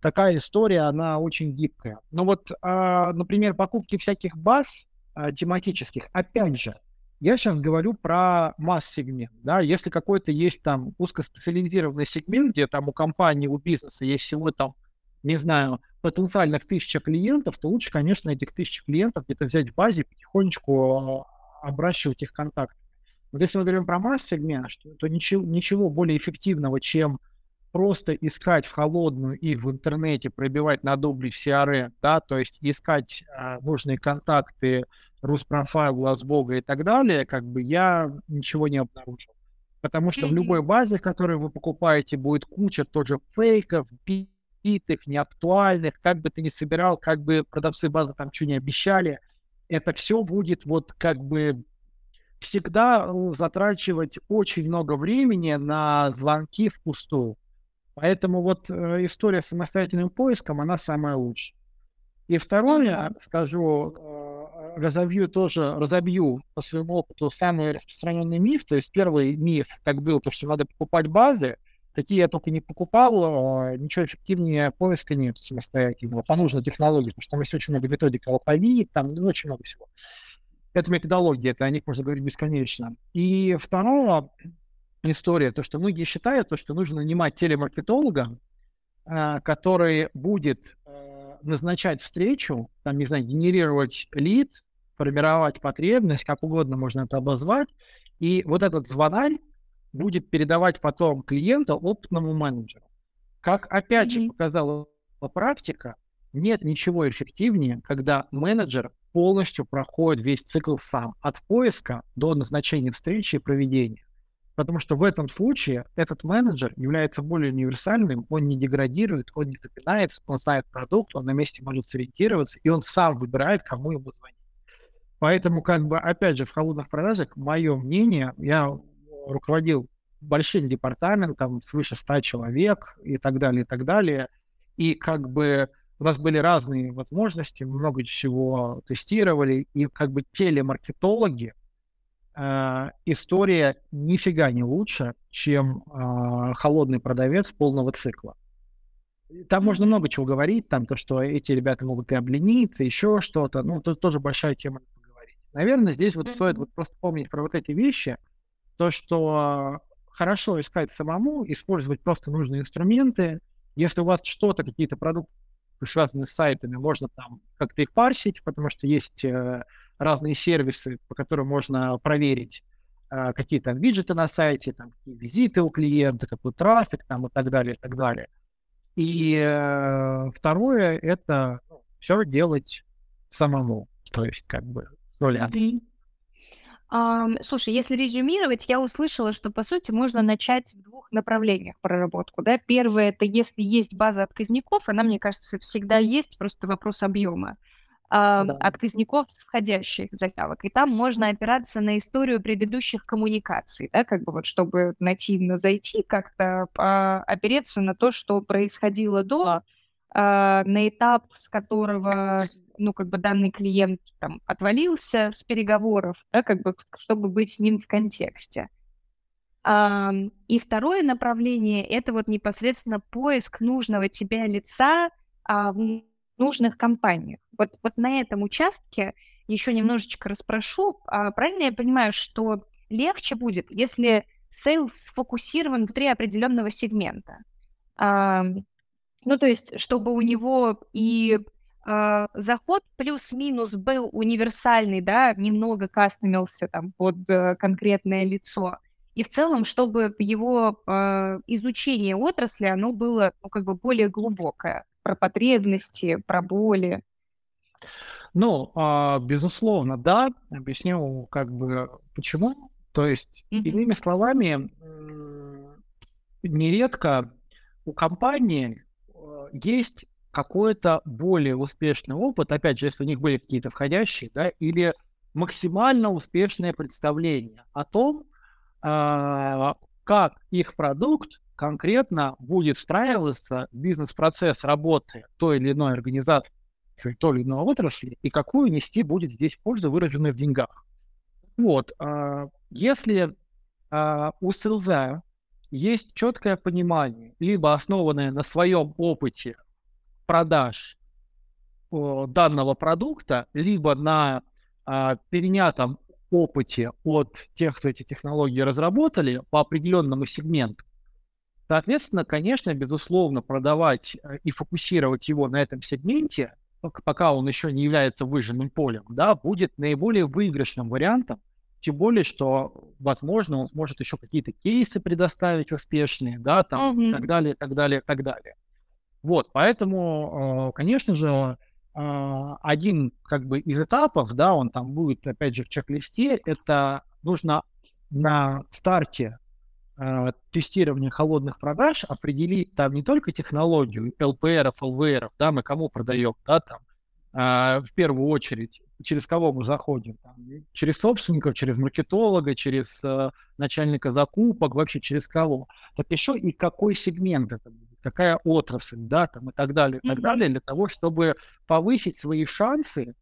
такая история, она очень гибкая. Но вот, а, например, покупки всяких баз а, тематических, опять же, я сейчас говорю про масс-сегмент, да, если какой-то есть там узкоспециализированный сегмент, где там у компании, у бизнеса есть всего там, не знаю, потенциальных тысяча клиентов, то лучше, конечно, этих тысяч клиентов где-то взять в базе, потихонечку а, обращивать их контакты. Вот если мы говорим про масс-сегмент, то ничего, ничего более эффективного, чем просто искать в холодную и в интернете пробивать на дубли в CRM, да, то есть искать а, нужные контакты, Руспрофайл, Глазбога и так далее, как бы я ничего не обнаружил. Потому что mm-hmm. в любой базе, которую вы покупаете, будет куча тоже фейков, битых, неактуальных, как бы ты ни собирал, как бы продавцы базы там что не обещали, это все будет вот как бы всегда э, затрачивать очень много времени на звонки впустую. Поэтому вот э, история с самостоятельным поиском, она самая лучшая. И второе, скажу, э, разобью тоже, разобью по своему опыту самый распространенный миф. То есть первый миф, как был, то, что надо покупать базы, такие я только не покупал, э, ничего эффективнее поиска нет самостоятельного, по нужной технологии, потому что там есть очень много методик алфавит, там ну, очень много всего. Это методология, это о них можно говорить бесконечно. И второе, история, то, что многие считают, то, что нужно нанимать телемаркетолога, а, который будет э, назначать встречу, там, не знаю, генерировать лид, формировать потребность, как угодно можно это обозвать, и вот этот звонарь будет передавать потом клиента опытному менеджеру. Как опять же показала практика, нет ничего эффективнее, когда менеджер полностью проходит весь цикл сам, от поиска до назначения встречи и проведения. Потому что в этом случае этот менеджер является более универсальным, он не деградирует, он не запинается, он знает продукт, он на месте может сориентироваться, и он сам выбирает, кому ему звонить. Поэтому, как бы, опять же, в холодных продажах, мое мнение, я руководил большим департаментом, свыше 100 человек и так далее, и так далее. И как бы у нас были разные возможности, много чего тестировали, и как бы телемаркетологи, э, история нифига не лучше, чем э, холодный продавец полного цикла. Там можно много чего говорить, там то, что эти ребята могут и облениться, еще что-то, ну, тут тоже большая тема поговорить. Наверное, здесь вот стоит вот просто помнить про вот эти вещи, то, что хорошо искать самому, использовать просто нужные инструменты. Если у вас что-то, какие-то продукты связаны с сайтами, можно там как-то их парсить, потому что есть э, разные сервисы, по которым можно проверить э, какие там виджеты на сайте, там, какие визиты у клиента, какой трафик там и так далее, и так далее. И э, второе — это ну, все делать самому, то есть как бы с нуля. Ам, слушай, если резюмировать, я услышала, что, по сути, можно начать в двух направлениях проработку, да. Первое- это если есть база отказников, она, мне кажется, всегда есть, просто вопрос объема. а, да. отказников с входящих заявок. И там можно опираться на историю предыдущих коммуникаций, да, как бы вот чтобы нативно зайти, как-то а, опереться на то, что происходило до, а, на этап, с которого ну, как бы данный клиент там отвалился с переговоров, да, как бы, чтобы быть с ним в контексте. А, и второе направление — это вот непосредственно поиск нужного тебя лица а, в нужных компаниях. Вот, вот на этом участке еще немножечко расспрошу. А, правильно я понимаю, что легче будет, если sales сфокусирован внутри определенного сегмента? А, ну, то есть, чтобы у него и э, заход плюс-минус был универсальный, да, немного кастомился там под э, конкретное лицо, и в целом, чтобы его э, изучение отрасли, оно было ну, как бы более глубокое, про потребности, про боли. Ну, э, безусловно, да. Объясню, как бы, почему. То есть, mm-hmm. иными словами, нередко у компании э, есть какой-то более успешный опыт, опять же, если у них были какие-то входящие, да, или максимально успешное представление о том, э, как их продукт конкретно будет встраиваться бизнес-процесс работы той или иной организации, той или иной отрасли, и какую нести будет здесь пользу, выраженную в деньгах. Вот, э, если э, у селза есть четкое понимание, либо основанное на своем опыте продаж данного продукта, либо на а, перенятом опыте от тех, кто эти технологии разработали по определенному сегменту. Соответственно, конечно, безусловно, продавать э, и фокусировать его на этом сегменте, пока он еще не является выжженным полем, да, будет наиболее выигрышным вариантом, тем более, что, возможно, он сможет еще какие-то кейсы предоставить успешные, да, там, mm-hmm. и так далее, и так далее, и так далее. Вот, поэтому, э, конечно же, э, один как бы из этапов, да, он там будет, опять же, в чек-листе, это нужно на старте э, тестирования холодных продаж определить там не только технологию LPR, LVR, да, мы кому продаем, да, там, в первую очередь, через кого мы заходим, там, через собственников, через маркетолога, через начальника закупок, вообще через кого, так еще и какой сегмент это будет какая отрасль, да, там и так далее, и так далее, для того, чтобы повысить свои шансы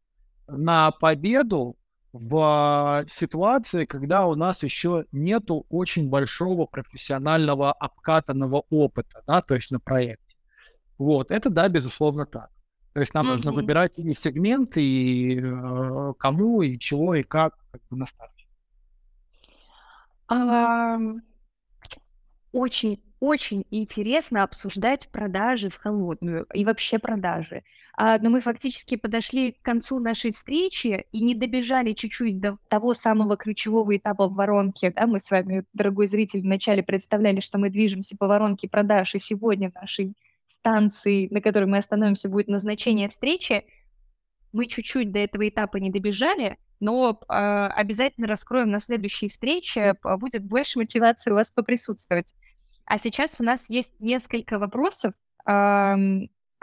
на победу в ситуации, когда у нас еще нету очень большого профессионального обкатанного опыта, да, то есть на проекте. Вот, это, да, безусловно так. То есть нам mm-hmm. нужно выбирать и сегмент, и э, кому, и чего, и как, как бы на старте. Um, очень очень интересно обсуждать продажи в холодную и вообще продажи. А, но мы фактически подошли к концу нашей встречи и не добежали чуть-чуть до того самого ключевого этапа в воронке. Да? Мы с вами, дорогой зритель, вначале представляли, что мы движемся по воронке продаж, и сегодня нашей станции, на которой мы остановимся, будет назначение встречи. Мы чуть-чуть до этого этапа не добежали, но э, обязательно раскроем на следующей встрече, будет больше мотивации у вас поприсутствовать. А сейчас у нас есть несколько вопросов,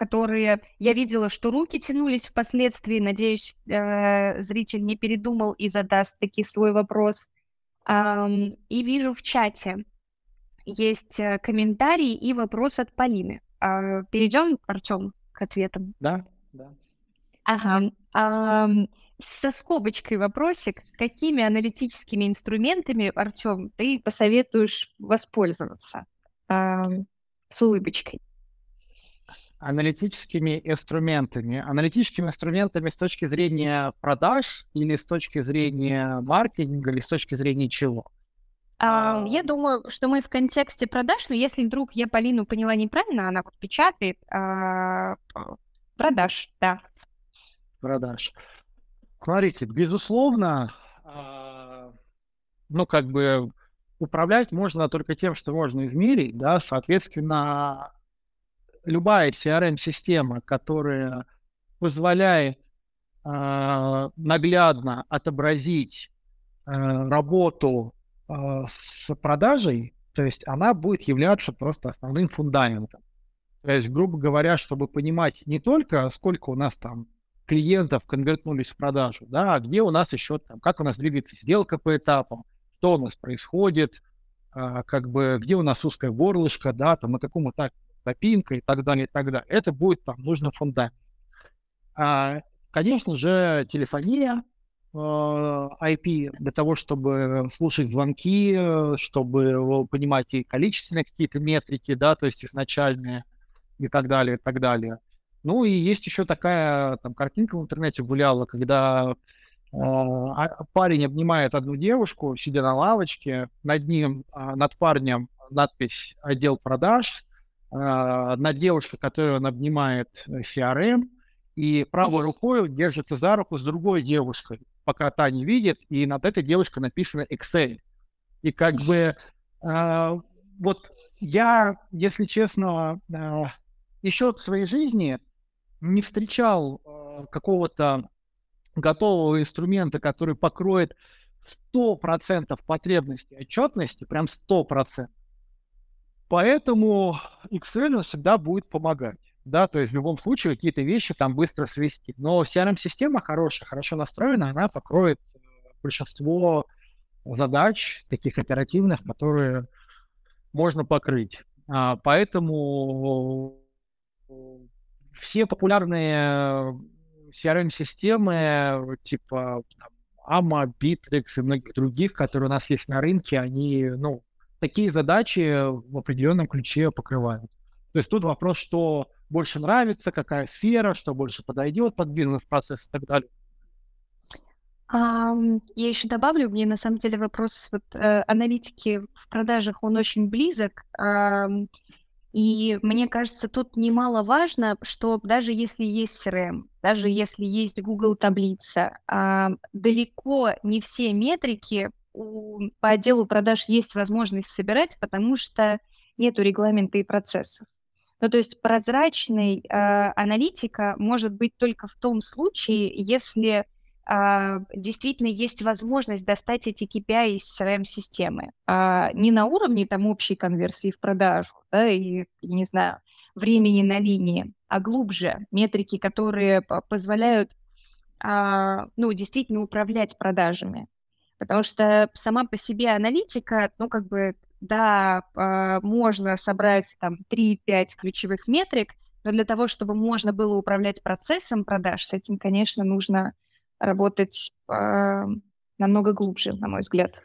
которые я видела, что руки тянулись впоследствии. Надеюсь, э, зритель не передумал и задаст таки свой вопрос. Эм, и вижу в чате есть э, комментарий и вопрос от Полины. Э, перейдем, Артем, к ответам. Да, да. Ага. Эм, со скобочкой вопросик. Какими аналитическими инструментами, Артем, ты посоветуешь воспользоваться э, с улыбочкой? Аналитическими инструментами. Аналитическими инструментами с точки зрения продаж или с точки зрения маркетинга или с точки зрения чего? Uh, я думаю, что мы в контексте продаж, но если вдруг я Полину поняла неправильно, она вот печатает uh, продаж, да. Продаж. Смотрите, безусловно, ну, как бы управлять можно только тем, что можно измерить, да, соответственно, любая CRM-система, которая позволяет э, наглядно отобразить э, работу э, с продажей, то есть она будет являться просто основным фундаментом. То есть, грубо говоря, чтобы понимать не только, сколько у нас там клиентов конвертнулись в продажу, да, а где у нас еще там, как у нас двигается сделка по этапам, что у нас происходит, а, как бы, где у нас узкое горлышко, да, там, на каком этапе запинка и так далее, и так далее. Это будет там нужно фундамент. А, конечно же, телефония, IP для того, чтобы слушать звонки, чтобы понимать и количественные какие-то метрики, да, то есть изначальные и так далее, и так далее. Ну и есть еще такая там картинка в интернете гуляла, когда э, парень обнимает одну девушку, сидя на лавочке, над ним, э, над парнем надпись «Отдел продаж», э, над девушкой, которую он обнимает CRM, и правой рукой держится за руку с другой девушкой, пока та не видит, и над этой девушкой написано Excel. И как бы э, вот я, если честно, э, еще в своей жизни не встречал э, какого-то готового инструмента, который покроет 100% потребностей отчетности, прям 100%. Поэтому Excel всегда будет помогать. Да, то есть в любом случае какие-то вещи там быстро свести. Но CRM-система хорошая, хорошо настроена, она покроет э, большинство задач таких оперативных, которые можно покрыть. А, поэтому все популярные CRM-системы, типа AMA, Bittrex и многих других, которые у нас есть на рынке, они, ну, такие задачи в определенном ключе покрывают. То есть тут вопрос, что больше нравится, какая сфера, что больше подойдет под бизнес-процесс и так далее. А, я еще добавлю, мне на самом деле вопрос вот, э, аналитики в продажах, он очень близок. А, и мне кажется, тут немаловажно, что даже если есть CRM, даже если есть Google таблица, а, далеко не все метрики у, по отделу продаж есть возможность собирать, потому что нету регламента и процессов. Ну, то есть прозрачной э, аналитика может быть только в том случае, если а, действительно есть возможность достать эти KPI из CRM-системы. А, не на уровне там общей конверсии в продажу, да, и, не знаю, времени на линии, а глубже метрики, которые позволяют а, ну, действительно управлять продажами. Потому что сама по себе аналитика, ну, как бы, да, можно собрать там 3-5 ключевых метрик, но для того, чтобы можно было управлять процессом продаж, с этим, конечно, нужно работать э, намного глубже, на мой взгляд.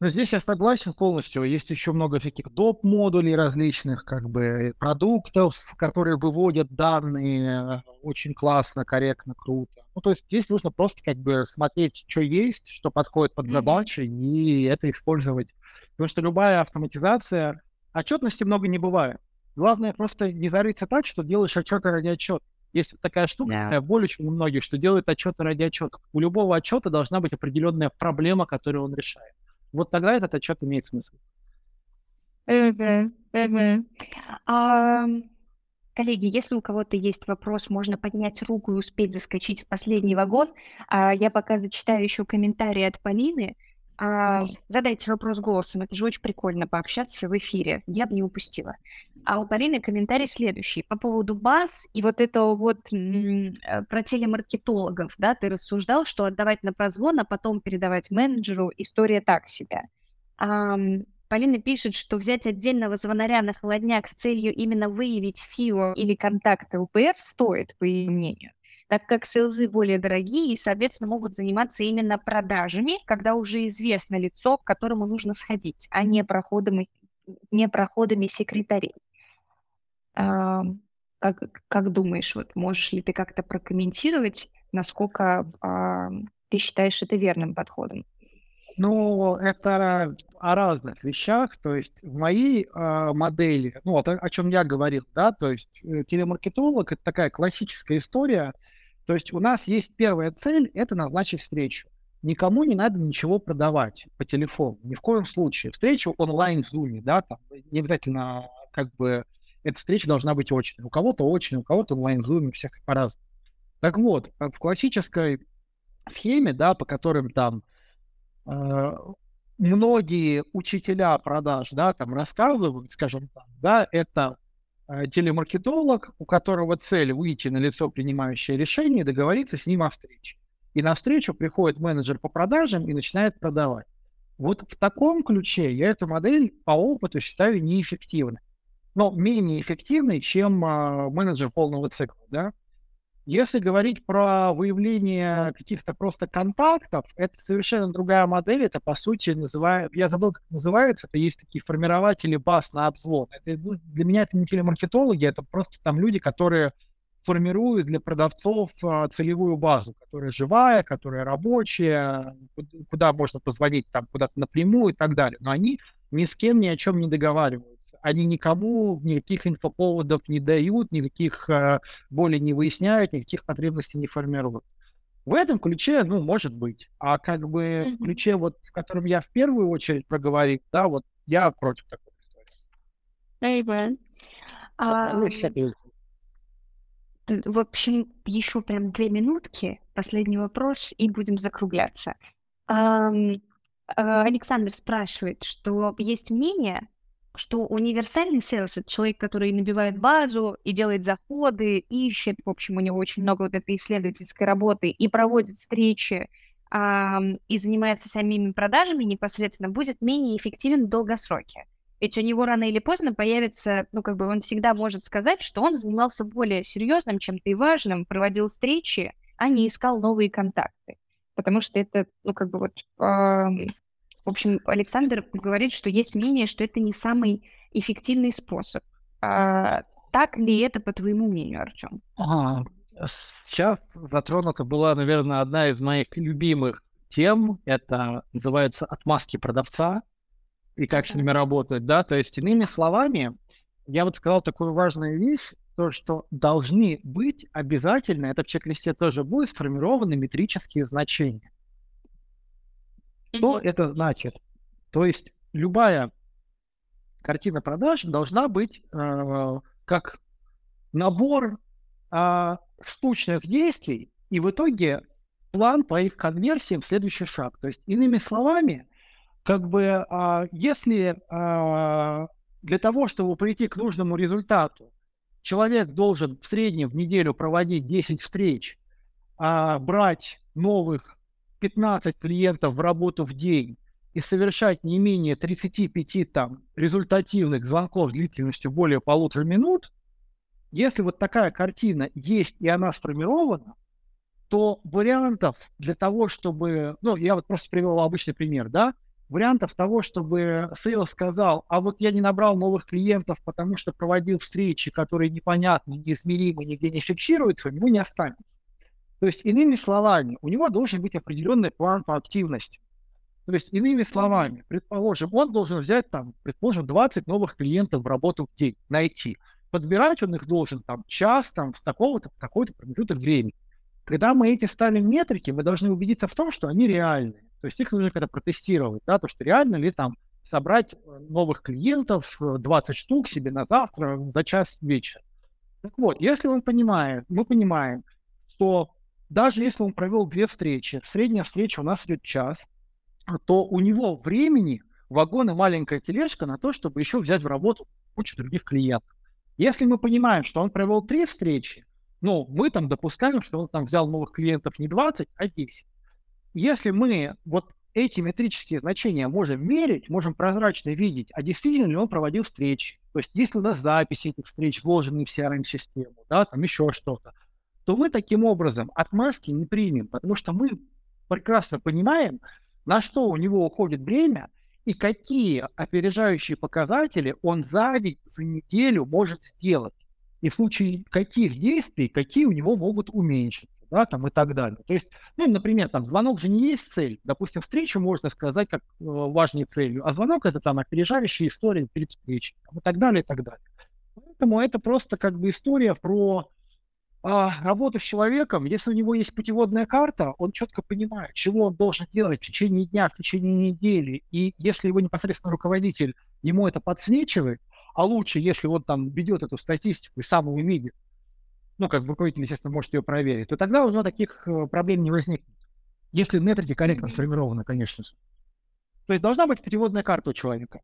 Но здесь я согласен полностью. Есть еще много всяких доп. модулей различных, как бы продуктов, которые выводят данные очень классно, корректно, круто. Ну, то есть здесь нужно просто как бы смотреть, что есть, что подходит под задачи, mm-hmm. и это использовать. Потому что любая автоматизация, отчетности много не бывает. Главное просто не зарыться так, что делаешь отчеты ради отчета. Есть такая штука, yeah. такая боль очень у многих, что делают отчеты ради отчета. У любого отчета должна быть определенная проблема, которую он решает. Вот тогда этот отчет имеет смысл. А, коллеги, если у кого-то есть вопрос, можно поднять руку и успеть заскочить в последний вагон. А, я пока зачитаю еще комментарии от Полины. А, задайте вопрос голосом, это же очень прикольно пообщаться в эфире, я бы не упустила. А у Полины комментарий следующий по поводу баз и вот этого вот э, про телемаркетологов, да, ты рассуждал, что отдавать на прозвон, а потом передавать менеджеру, история так себе. А, Полина пишет, что взять отдельного звонаря на холодняк с целью именно выявить ФИО или контакты УПР стоит, по ее мнению так как селзы более дорогие и, соответственно, могут заниматься именно продажами, когда уже известно лицо, к которому нужно сходить, а не проходами, не проходами секретарей. А, как, как думаешь, вот можешь ли ты как-то прокомментировать, насколько а, ты считаешь это верным подходом? Ну, это о разных вещах. То есть в моей э, модели, ну, вот о, о чем я говорил, да, то есть э, телемаркетолог — это такая классическая история, то есть у нас есть первая цель — это назначить встречу. Никому не надо ничего продавать по телефону, ни в коем случае. Встреча онлайн в Zoom, да, там, не обязательно как бы эта встреча должна быть очной. У кого-то очной, у кого-то онлайн в Zoom, всякое по-разному. Так вот, в классической схеме, да, по которым там э, многие учителя продаж, да, там рассказывают, скажем так, да, это э, телемаркетолог, у которого цель выйти на лицо, принимающее решение, и договориться с ним о встрече. И на встречу приходит менеджер по продажам и начинает продавать. Вот в таком ключе я эту модель по опыту считаю неэффективной. Но менее эффективной, чем э, менеджер полного цикла. Да? Если говорить про выявление каких-то просто контактов, это совершенно другая модель. Это, по сути, называю, я забыл, как называется, это есть такие формирователи баз на обзвон. Это, для меня это не телемаркетологи, это просто там люди, которые формируют для продавцов а, целевую базу, которая живая, которая рабочая, куда можно позвонить там куда-то напрямую и так далее. Но они ни с кем ни о чем не договариваются они никому никаких инфоповодов не дают, никаких э, боли не выясняют, никаких потребностей не формируют. В этом ключе, ну, может быть. А как бы в ключе, вот, в котором я в первую очередь проговорил, да, вот я против такой истории. Amen. А, в общем, еще прям две минутки, последний вопрос, и будем закругляться. Александр спрашивает, что есть мнение, что универсальный сейлс — это человек, который набивает базу и делает заходы, ищет, в общем, у него очень много вот этой исследовательской работы и проводит встречи, а, и занимается самими продажами непосредственно, будет менее эффективен в долгосроке. Ведь у него рано или поздно появится, ну, как бы он всегда может сказать, что он занимался более серьезным, чем-то и важным, проводил встречи, а не искал новые контакты. Потому что это, ну, как бы вот в общем, Александр говорит, что есть мнение, что это не самый эффективный способ. А, так ли это, по твоему мнению, Артем? А, сейчас затронута была, наверное, одна из моих любимых тем. Это называется отмазки продавца и как с ними работать, да. То есть, иными словами, я вот сказал такую важную вещь, то, что должны быть обязательно, это в чек-листе тоже будет, сформированы метрические значения. Что это значит? То есть любая картина продаж должна быть э, как набор э, штучных действий и в итоге план по их конверсиям в следующий шаг. То есть, иными словами, как бы э, если э, для того, чтобы прийти к нужному результату, человек должен в среднем в неделю проводить 10 встреч, а брать новых 15 клиентов в работу в день и совершать не менее 35 там результативных звонков длительностью более полутора минут, если вот такая картина есть и она сформирована, то вариантов для того, чтобы, ну, я вот просто привел обычный пример, да, вариантов того, чтобы sales сказал, а вот я не набрал новых клиентов, потому что проводил встречи, которые непонятны, неизмеримы, нигде не фиксируются, у него не останется. То есть, иными словами, у него должен быть определенный план по активности. То есть, иными словами, предположим, он должен взять там, предположим, 20 новых клиентов в работу в день, найти. Подбирать он их должен там час, там, с такого-то, такой-то промежуток времени. Когда мы эти ставим метрики, мы должны убедиться в том, что они реальные. То есть их нужно когда протестировать, да, то, что реально ли там собрать э, новых клиентов, 20 э, штук себе на завтра за час вечера. Так вот, если он понимает, мы понимаем, что даже если он провел две встречи, средняя встреча у нас идет час, то у него времени вагон и маленькая тележка на то, чтобы еще взять в работу кучу других клиентов. Если мы понимаем, что он провел три встречи, ну, мы там допускаем, что он там взял новых клиентов не 20, а 10. Если мы вот эти метрические значения можем мерить, можем прозрачно видеть, а действительно ли он проводил встречи, то есть есть ли у нас записи этих встреч, вложенные в CRM-систему, да, там еще что-то, то мы таким образом отмазки не примем, потому что мы прекрасно понимаем, на что у него уходит время и какие опережающие показатели он за день, за неделю может сделать. И в случае каких действий, какие у него могут уменьшиться, да, там и так далее. То есть, ну, например, там звонок же не есть цель. Допустим, встречу можно сказать как э, важной целью, а звонок это там опережающая история перед встречей, и так далее, и так далее. Поэтому это просто как бы история про а, работу с человеком, если у него есть путеводная карта, он четко понимает, чего он должен делать в течение дня, в течение недели. И если его непосредственно руководитель ему это подсвечивает, а лучше, если он там ведет эту статистику и сам его видит, ну, как руководитель, естественно, может ее проверить, то тогда у него таких э, проблем не возникнет. Если метрики корректно сформированы, конечно же. То есть должна быть путеводная карта у человека.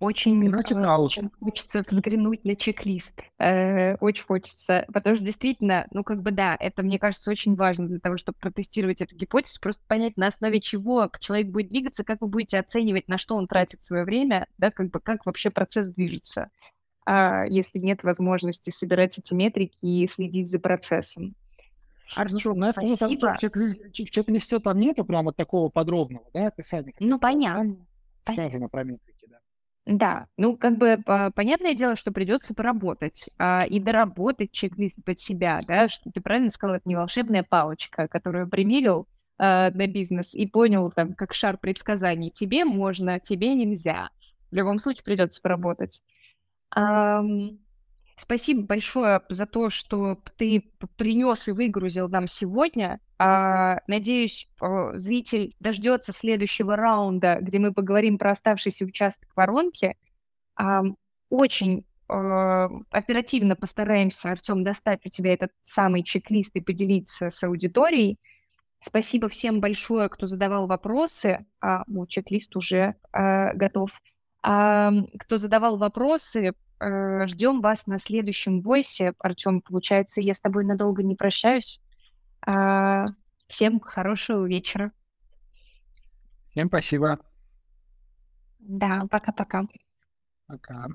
Очень, э, хаос. очень хочется взглянуть на чек-лист. Э, очень хочется. Потому что действительно, ну, как бы да, это, мне кажется, очень важно для того, чтобы протестировать эту гипотезу, просто понять, на основе чего человек будет двигаться, как вы будете оценивать, на что он тратит свое время, да, как бы как вообще процесс движется, а, если нет возможности собирать эти метрики и следить за процессом. Артём, Ну, ну, там спасибо. чек- в чек-листе там нету прямо такого подробного, да, описания, Ну, понятно. Там сказано про метрики, да. Ну, как бы, по- понятное дело, что придется поработать а, и доработать чек-лист под себя, да, что ты правильно сказал, это не волшебная палочка, которую примерил а, на бизнес и понял, там, как шар предсказаний, тебе можно, тебе нельзя. В любом случае придется поработать. Ам, Спасибо большое за то, что ты принес и выгрузил нам сегодня. А, Надеюсь, зритель дождется следующего раунда, где мы поговорим про оставшийся участок воронки. Ам, Очень э, оперативно постараемся, Артем, достать у тебя этот самый чек-лист и поделиться с аудиторией. Спасибо всем большое, кто задавал вопросы. А, ну, чек-лист уже э, готов. Ам, Кто задавал вопросы, ждем вас на следующем войсе. Артем, получается, я с тобой надолго не прощаюсь. А, Всем хорошего вечера. Всем спасибо. Да, пока-пока. Пока.